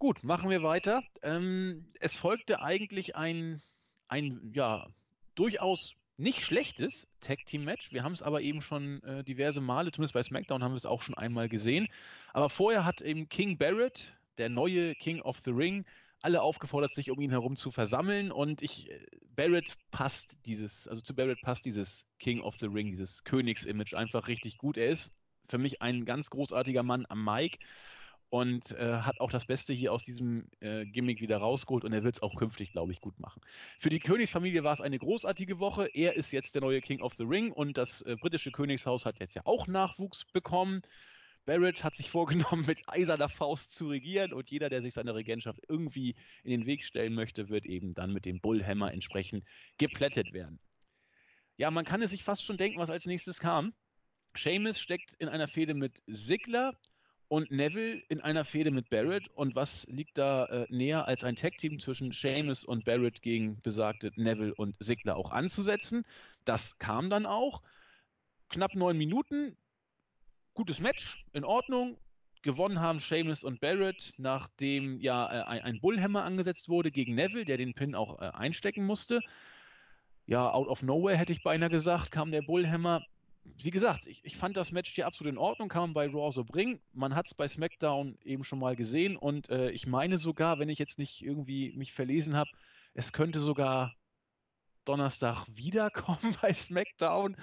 A: Gut, machen wir weiter. Ähm, es folgte eigentlich ein, ein ja, durchaus nicht schlechtes Tag Team Match. Wir haben es aber eben schon äh, diverse Male, zumindest bei SmackDown haben wir es auch schon einmal gesehen. Aber vorher hat eben King Barrett, der neue King of the Ring, alle aufgefordert, sich um ihn herum zu versammeln. Und ich, äh, Barrett passt dieses, also zu Barrett passt dieses King of the Ring, dieses Königsimage einfach richtig gut. Er ist für mich ein ganz großartiger Mann am Mic und äh, hat auch das Beste hier aus diesem äh, Gimmick wieder rausgeholt und er wird es auch künftig, glaube ich, gut machen. Für die Königsfamilie war es eine großartige Woche. Er ist jetzt der neue King of the Ring und das äh, britische Königshaus hat jetzt ja auch Nachwuchs bekommen. Barrett hat sich vorgenommen, mit eiserner Faust zu regieren und jeder, der sich seiner Regentschaft irgendwie in den Weg stellen möchte, wird eben dann mit dem Bullhammer entsprechend geplättet werden. Ja, man kann es sich fast schon denken, was als nächstes kam. Seamus steckt in einer Fehde mit Sigler und Neville in einer Fehde mit Barrett. Und was liegt da äh, näher, als ein Tag-Team zwischen Seamus und Barrett gegen besagte Neville und Sigler auch anzusetzen? Das kam dann auch. Knapp neun Minuten. Gutes Match, in Ordnung. Gewonnen haben Seamus und Barrett, nachdem ja äh, ein, Bullhammer angesetzt wurde gegen Neville, der den Pin auch äh, einstecken musste. Ja, out of nowhere hätte ich beinahe gesagt, kam der Bullhammer wie gesagt, ich, ich fand das Match hier absolut in Ordnung, kann man bei Raw so bringen. Man hat es bei SmackDown eben schon mal gesehen und äh, ich meine sogar, wenn ich jetzt nicht irgendwie mich verlesen habe, es könnte sogar Donnerstag wiederkommen bei SmackDown.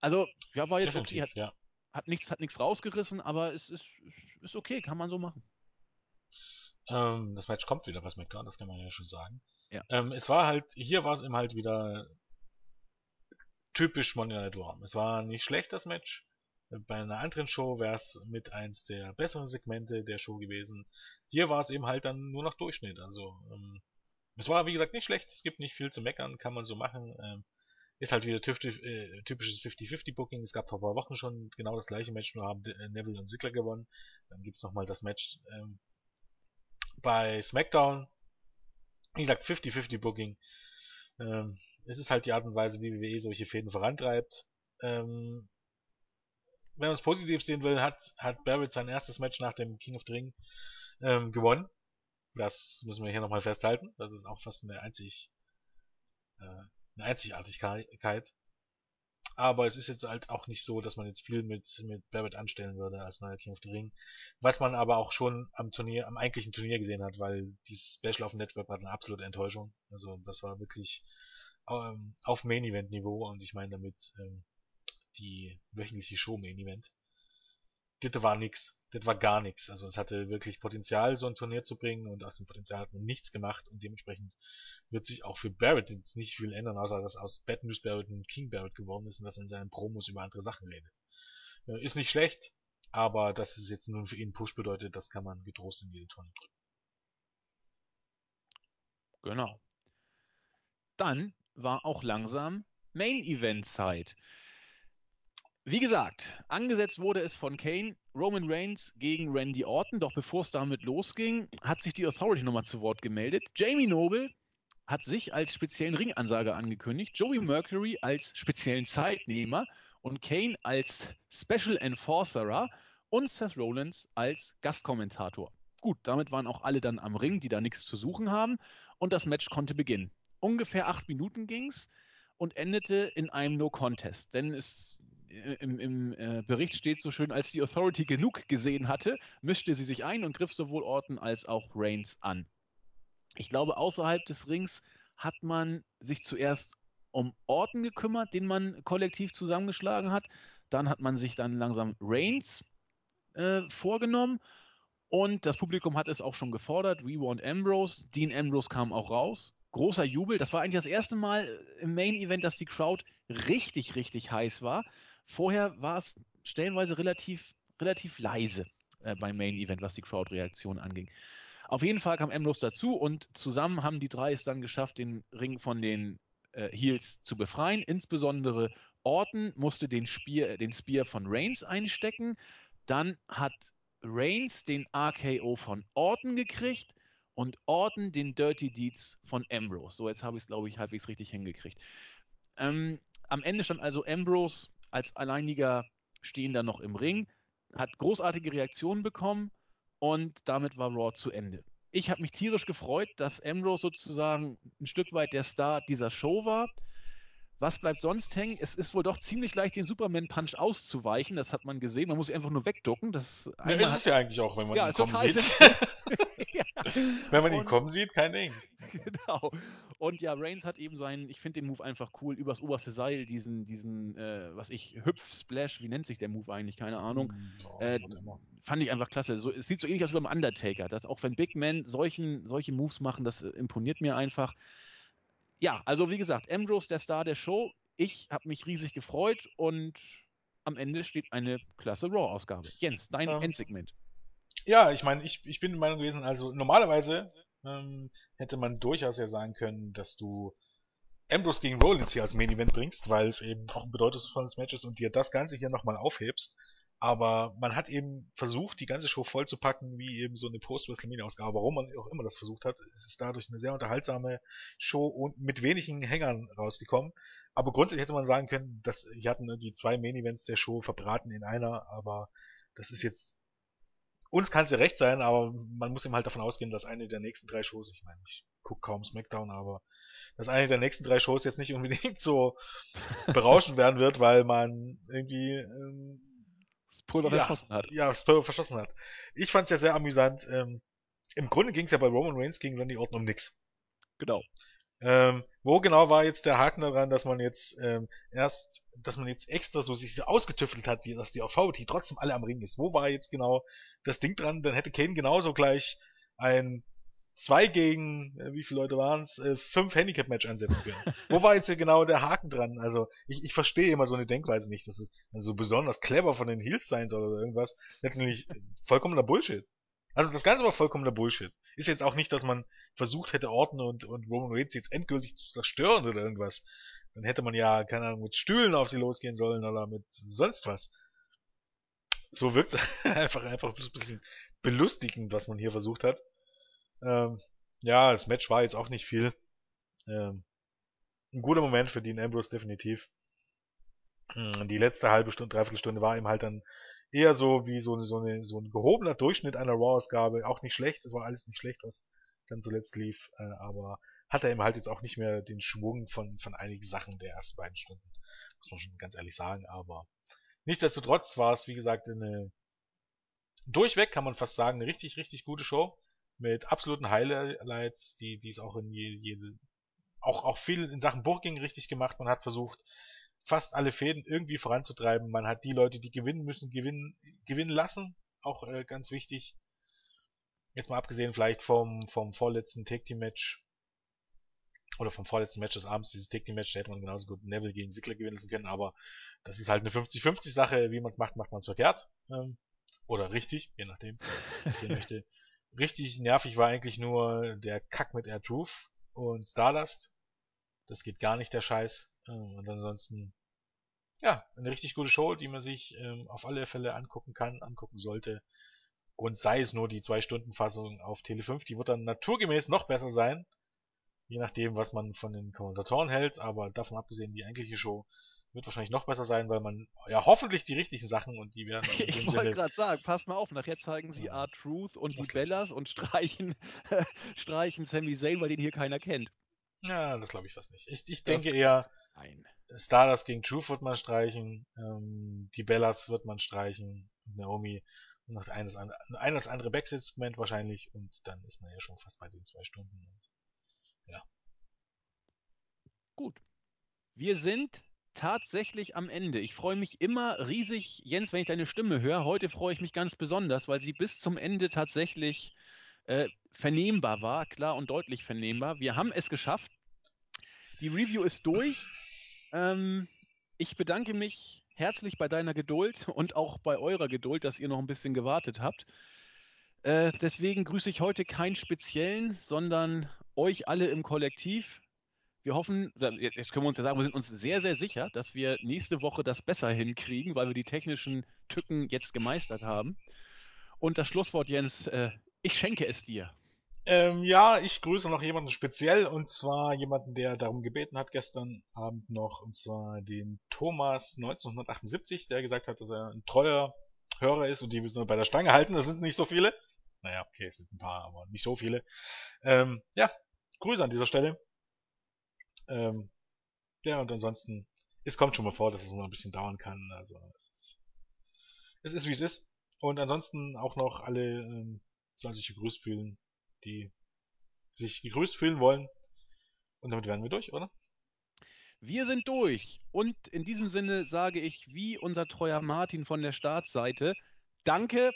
A: Also, ja, war jetzt okay. Hat, ja. hat, nichts, hat nichts rausgerissen, aber es ist, ist okay, kann man so machen.
B: Ähm, das Match kommt wieder bei SmackDown, das kann man ja schon sagen. Ja. Ähm, es war halt, hier war es eben halt wieder typisch Monday Night Raw. Es war nicht schlecht, das Match. Bei einer anderen Show wäre es mit eins der besseren Segmente der Show gewesen. Hier war es eben halt dann nur noch Durchschnitt. Also, ähm, es war wie gesagt nicht schlecht. Es gibt nicht viel zu meckern, kann man so machen. Ähm, ist halt wieder äh, typisches 50-50 Booking. Es gab vor ein paar Wochen schon genau das gleiche Match, nur haben äh, Neville und Ziggler gewonnen. Dann gibt's nochmal das Match ähm, bei SmackDown. Wie gesagt, 50-50 Booking. Ähm, es ist halt die Art und Weise, wie WWE solche Fäden vorantreibt. Ähm, wenn man es positiv sehen will, hat, hat Barrett sein erstes Match nach dem King of the Ring ähm, gewonnen. Das müssen wir hier nochmal festhalten. Das ist auch fast eine, Einzig, äh, eine Einzigartigkeit. Aber es ist jetzt halt auch nicht so, dass man jetzt viel mit, mit Barrett anstellen würde als neuer King of the Ring. Was man aber auch schon am Turnier, am eigentlichen Turnier gesehen hat, weil dieses Special auf dem Network war eine absolute Enttäuschung. Also das war wirklich ähm, auf Main Event Niveau und ich meine damit ähm, die wöchentliche Show Main Event. Das war nix. Das war gar nichts. Also es hatte wirklich Potenzial, so ein Turnier zu bringen und aus dem Potenzial hat man nichts gemacht und dementsprechend wird sich auch für Barrett jetzt nicht viel ändern, außer dass aus Bad News Barrett ein King Barrett geworden ist und dass er in seinen Promos über andere Sachen redet. Ist nicht schlecht, aber dass es jetzt nun für ihn Push bedeutet, das kann man getrost in jede Tonne drücken.
A: Genau. Dann war auch langsam Main-Event-Zeit. Wie gesagt, angesetzt wurde es von Kane, Roman Reigns gegen Randy Orton, doch bevor es damit losging, hat sich die Authority nochmal zu Wort gemeldet. Jamie Noble hat sich als speziellen Ringansager angekündigt, Joey Mercury als speziellen Zeitnehmer und Kane als Special Enforcerer und Seth Rollins als Gastkommentator. Gut, damit waren auch alle dann am Ring, die da nichts zu suchen haben und das Match konnte beginnen ungefähr acht Minuten ging es und endete in einem No-Contest. Denn es äh, im, im äh, Bericht steht so schön, als die Authority genug gesehen hatte, mischte sie sich ein und griff sowohl Orton als auch Reigns an. Ich glaube, außerhalb des Rings hat man sich zuerst um Orton gekümmert, den man kollektiv zusammengeschlagen hat. Dann hat man sich dann langsam Reigns äh, vorgenommen und das Publikum hat es auch schon gefordert. We want Ambrose. Dean Ambrose kam auch raus. Großer Jubel. Das war eigentlich das erste Mal im Main Event, dass die Crowd richtig, richtig heiß war. Vorher war es stellenweise relativ, relativ leise äh, beim Main Event, was die Crowd-Reaktion anging. Auf jeden Fall kam Ambrose dazu und zusammen haben die drei es dann geschafft, den Ring von den äh, Heels zu befreien. Insbesondere Orton musste den Spear, den Spear von Reigns einstecken. Dann hat Reigns den RKO von Orton gekriegt und Orton den Dirty Deeds von Ambrose. So, jetzt habe ich es, glaube ich, halbwegs richtig hingekriegt. Ähm, am Ende stand also Ambrose als alleiniger Stehender noch im Ring, hat großartige Reaktionen bekommen und damit war Raw zu Ende. Ich habe mich tierisch gefreut, dass Ambrose sozusagen ein Stück weit der Star dieser Show war. Was bleibt sonst hängen? Es ist wohl doch ziemlich leicht, den Superman-Punch auszuweichen. Das hat man gesehen. Man muss sich einfach nur wegducken. Das
B: ja, ist es ja eigentlich auch, wenn man
A: ja,
B: ihn kommen sieht. ja. Wenn man ihn und, kommen sieht, kein Ding.
A: Genau. Und ja, Reigns hat eben seinen, ich finde den Move einfach cool, übers oberste Seil, diesen, diesen, äh, was ich, Hüpf-Splash, wie nennt sich der Move eigentlich? Keine Ahnung. Oh, äh, fand ich einfach klasse. So, es sieht so ähnlich aus wie beim Undertaker. Dass auch wenn Big Men solchen, solche Moves machen, das imponiert mir einfach ja, also wie gesagt, Ambrose der Star der Show. Ich habe mich riesig gefreut und am Ende steht eine klasse Raw-Ausgabe. Jens, dein ähm, Endsegment.
B: Ja, ich meine, ich, ich bin der Meinung gewesen, also normalerweise ähm, hätte man durchaus ja sagen können, dass du Ambrose gegen Rollins hier als Main Event bringst, weil es eben auch ein bedeutungsvolles Match ist und dir das Ganze hier nochmal aufhebst. Aber man hat eben versucht, die ganze Show voll zu packen, wie eben so eine Post-WrestleMania-Ausgabe. Warum man auch immer das versucht hat, es ist dadurch eine sehr unterhaltsame Show und mit wenigen Hängern rausgekommen. Aber grundsätzlich hätte man sagen können, dass hier hatten irgendwie zwei Main-Events der Show verbraten in einer, aber das ist jetzt uns kann es ja recht sein, aber man muss eben halt davon ausgehen, dass eine der nächsten drei Shows, ich meine, ich gucke kaum SmackDown, aber dass eine der nächsten drei Shows jetzt nicht unbedingt so berauschend werden wird, weil man irgendwie ähm,
A: Pulver ja, verschossen hat.
B: Ja, das Pulver verschossen hat. Ich fand es ja sehr amüsant. Ähm, Im Grunde ging es ja bei Roman Reigns gegen Randy Orton um nix.
A: Genau.
B: Ähm, wo genau war jetzt der Haken daran, dass man jetzt ähm, erst, dass man jetzt extra so sich so ausgetüftelt hat, dass die Authority trotzdem alle am Ring ist? Wo war jetzt genau das Ding dran? Dann hätte Kane genauso gleich ein zwei gegen, äh, wie viele Leute waren es, äh, fünf Handicap-Match einsetzen können. Wo war jetzt hier genau der Haken dran? Also ich, ich verstehe immer so eine Denkweise nicht, dass es so besonders clever von den Heels sein soll oder irgendwas. Natürlich vollkommener Bullshit. Also das Ganze war vollkommener Bullshit. Ist jetzt auch nicht, dass man versucht hätte, Orton und, und Roman Reigns jetzt endgültig zu zerstören oder irgendwas. Dann hätte man ja, keine Ahnung, mit Stühlen auf sie losgehen sollen oder mit sonst was. So wirkt es einfach, einfach ein bisschen belustigend, was man hier versucht hat. Ähm, ja, das Match war jetzt auch nicht viel. Ähm, ein guter Moment für Dean Ambrose definitiv. Hm, die letzte halbe Stunde, dreiviertel Stunde war ihm halt dann eher so wie so, so, eine, so ein gehobener Durchschnitt einer Raw-Ausgabe. Auch nicht schlecht, das war alles nicht schlecht, was dann zuletzt lief, äh, aber hat er eben halt jetzt auch nicht mehr den Schwung von, von einigen Sachen der ersten beiden Stunden. Muss man schon ganz ehrlich sagen, aber nichtsdestotrotz war es, wie gesagt, eine durchweg, kann man fast sagen, eine richtig, richtig gute Show mit absoluten Highlights, die, die es auch in jede, auch, auch viel in Sachen Booking richtig gemacht. Man hat versucht, fast alle Fäden irgendwie voranzutreiben. Man hat die Leute, die gewinnen müssen, gewinnen, gewinnen lassen. Auch äh, ganz wichtig. Jetzt mal abgesehen vielleicht vom, vom vorletzten Take Team Match. Oder vom vorletzten Match des Abends, dieses Take Team Match, da hätte man genauso gut Neville gegen Ziggler gewinnen lassen können, aber das ist halt eine 50-50 Sache, wie man es macht, macht man es verkehrt. Ähm, oder richtig, je nachdem, was ihr möchte richtig nervig war eigentlich nur der Kack mit Air Truth und Stardust. Das geht gar nicht, der Scheiß. Ähm, und ansonsten, ja, eine richtig gute Show, die man sich ähm, auf alle Fälle angucken kann, angucken sollte. Und sei es nur die 2-Stunden-Fassung auf Tele 5, die wird dann naturgemäß noch besser sein. Je nachdem, was man von den Kommentatoren hält, aber davon abgesehen, die eigentliche Show wird wahrscheinlich noch besser sein, weil man ja hoffentlich die richtigen Sachen und die werden.
A: ich wollte gerade sagen, passt mal auf, nachher zeigen sie ja. R-Truth und das die Bellas und streichen, streichen Sami Zayn, weil den hier keiner kennt.
B: Ja, das glaube ich fast nicht. Ich, ich denke eher, nein. Stardust gegen Truth wird man streichen, ähm, die Bellas wird man streichen, Naomi noch ein das andere, ein das andere Backstage-Segment wahrscheinlich und dann ist man ja schon fast bei den zwei Stunden. Und, ja.
A: Gut. Wir sind tatsächlich am Ende. Ich freue mich immer riesig, Jens, wenn ich deine Stimme höre. Heute freue ich mich ganz besonders, weil sie bis zum Ende tatsächlich äh, vernehmbar war, klar und deutlich vernehmbar. Wir haben es geschafft. Die Review ist durch. Ähm, ich bedanke mich herzlich bei deiner Geduld und auch bei eurer Geduld, dass ihr noch ein bisschen gewartet habt. Äh, deswegen grüße ich heute keinen speziellen, sondern euch alle im Kollektiv. Wir hoffen, jetzt können wir uns ja sagen, wir sind uns sehr, sehr sicher, dass wir nächste Woche das besser hinkriegen, weil wir die technischen Tücken jetzt gemeistert haben. Und das Schlusswort, Jens, äh, ich schenke es dir.
B: Ähm, ja, ich grüße noch jemanden speziell und zwar jemanden, der darum gebeten hat gestern Abend noch und zwar den Thomas 1978, der gesagt hat, dass er ein treuer Hörer ist und die müssen wir bei der Stange halten. Das sind nicht so viele. Naja, okay, es sind ein paar, aber nicht so viele. Ähm, ja, Grüße an dieser Stelle. Ähm, ja, und ansonsten, es kommt schon mal vor, dass es noch ein bisschen dauern kann. Also es ist, es ist wie es ist. Und ansonsten auch noch alle ähm, sollen sich gegrüßt fühlen, die sich gegrüßt fühlen wollen. Und damit werden wir durch, oder?
A: Wir sind durch. Und in diesem Sinne sage ich, wie unser treuer Martin von der Startseite, danke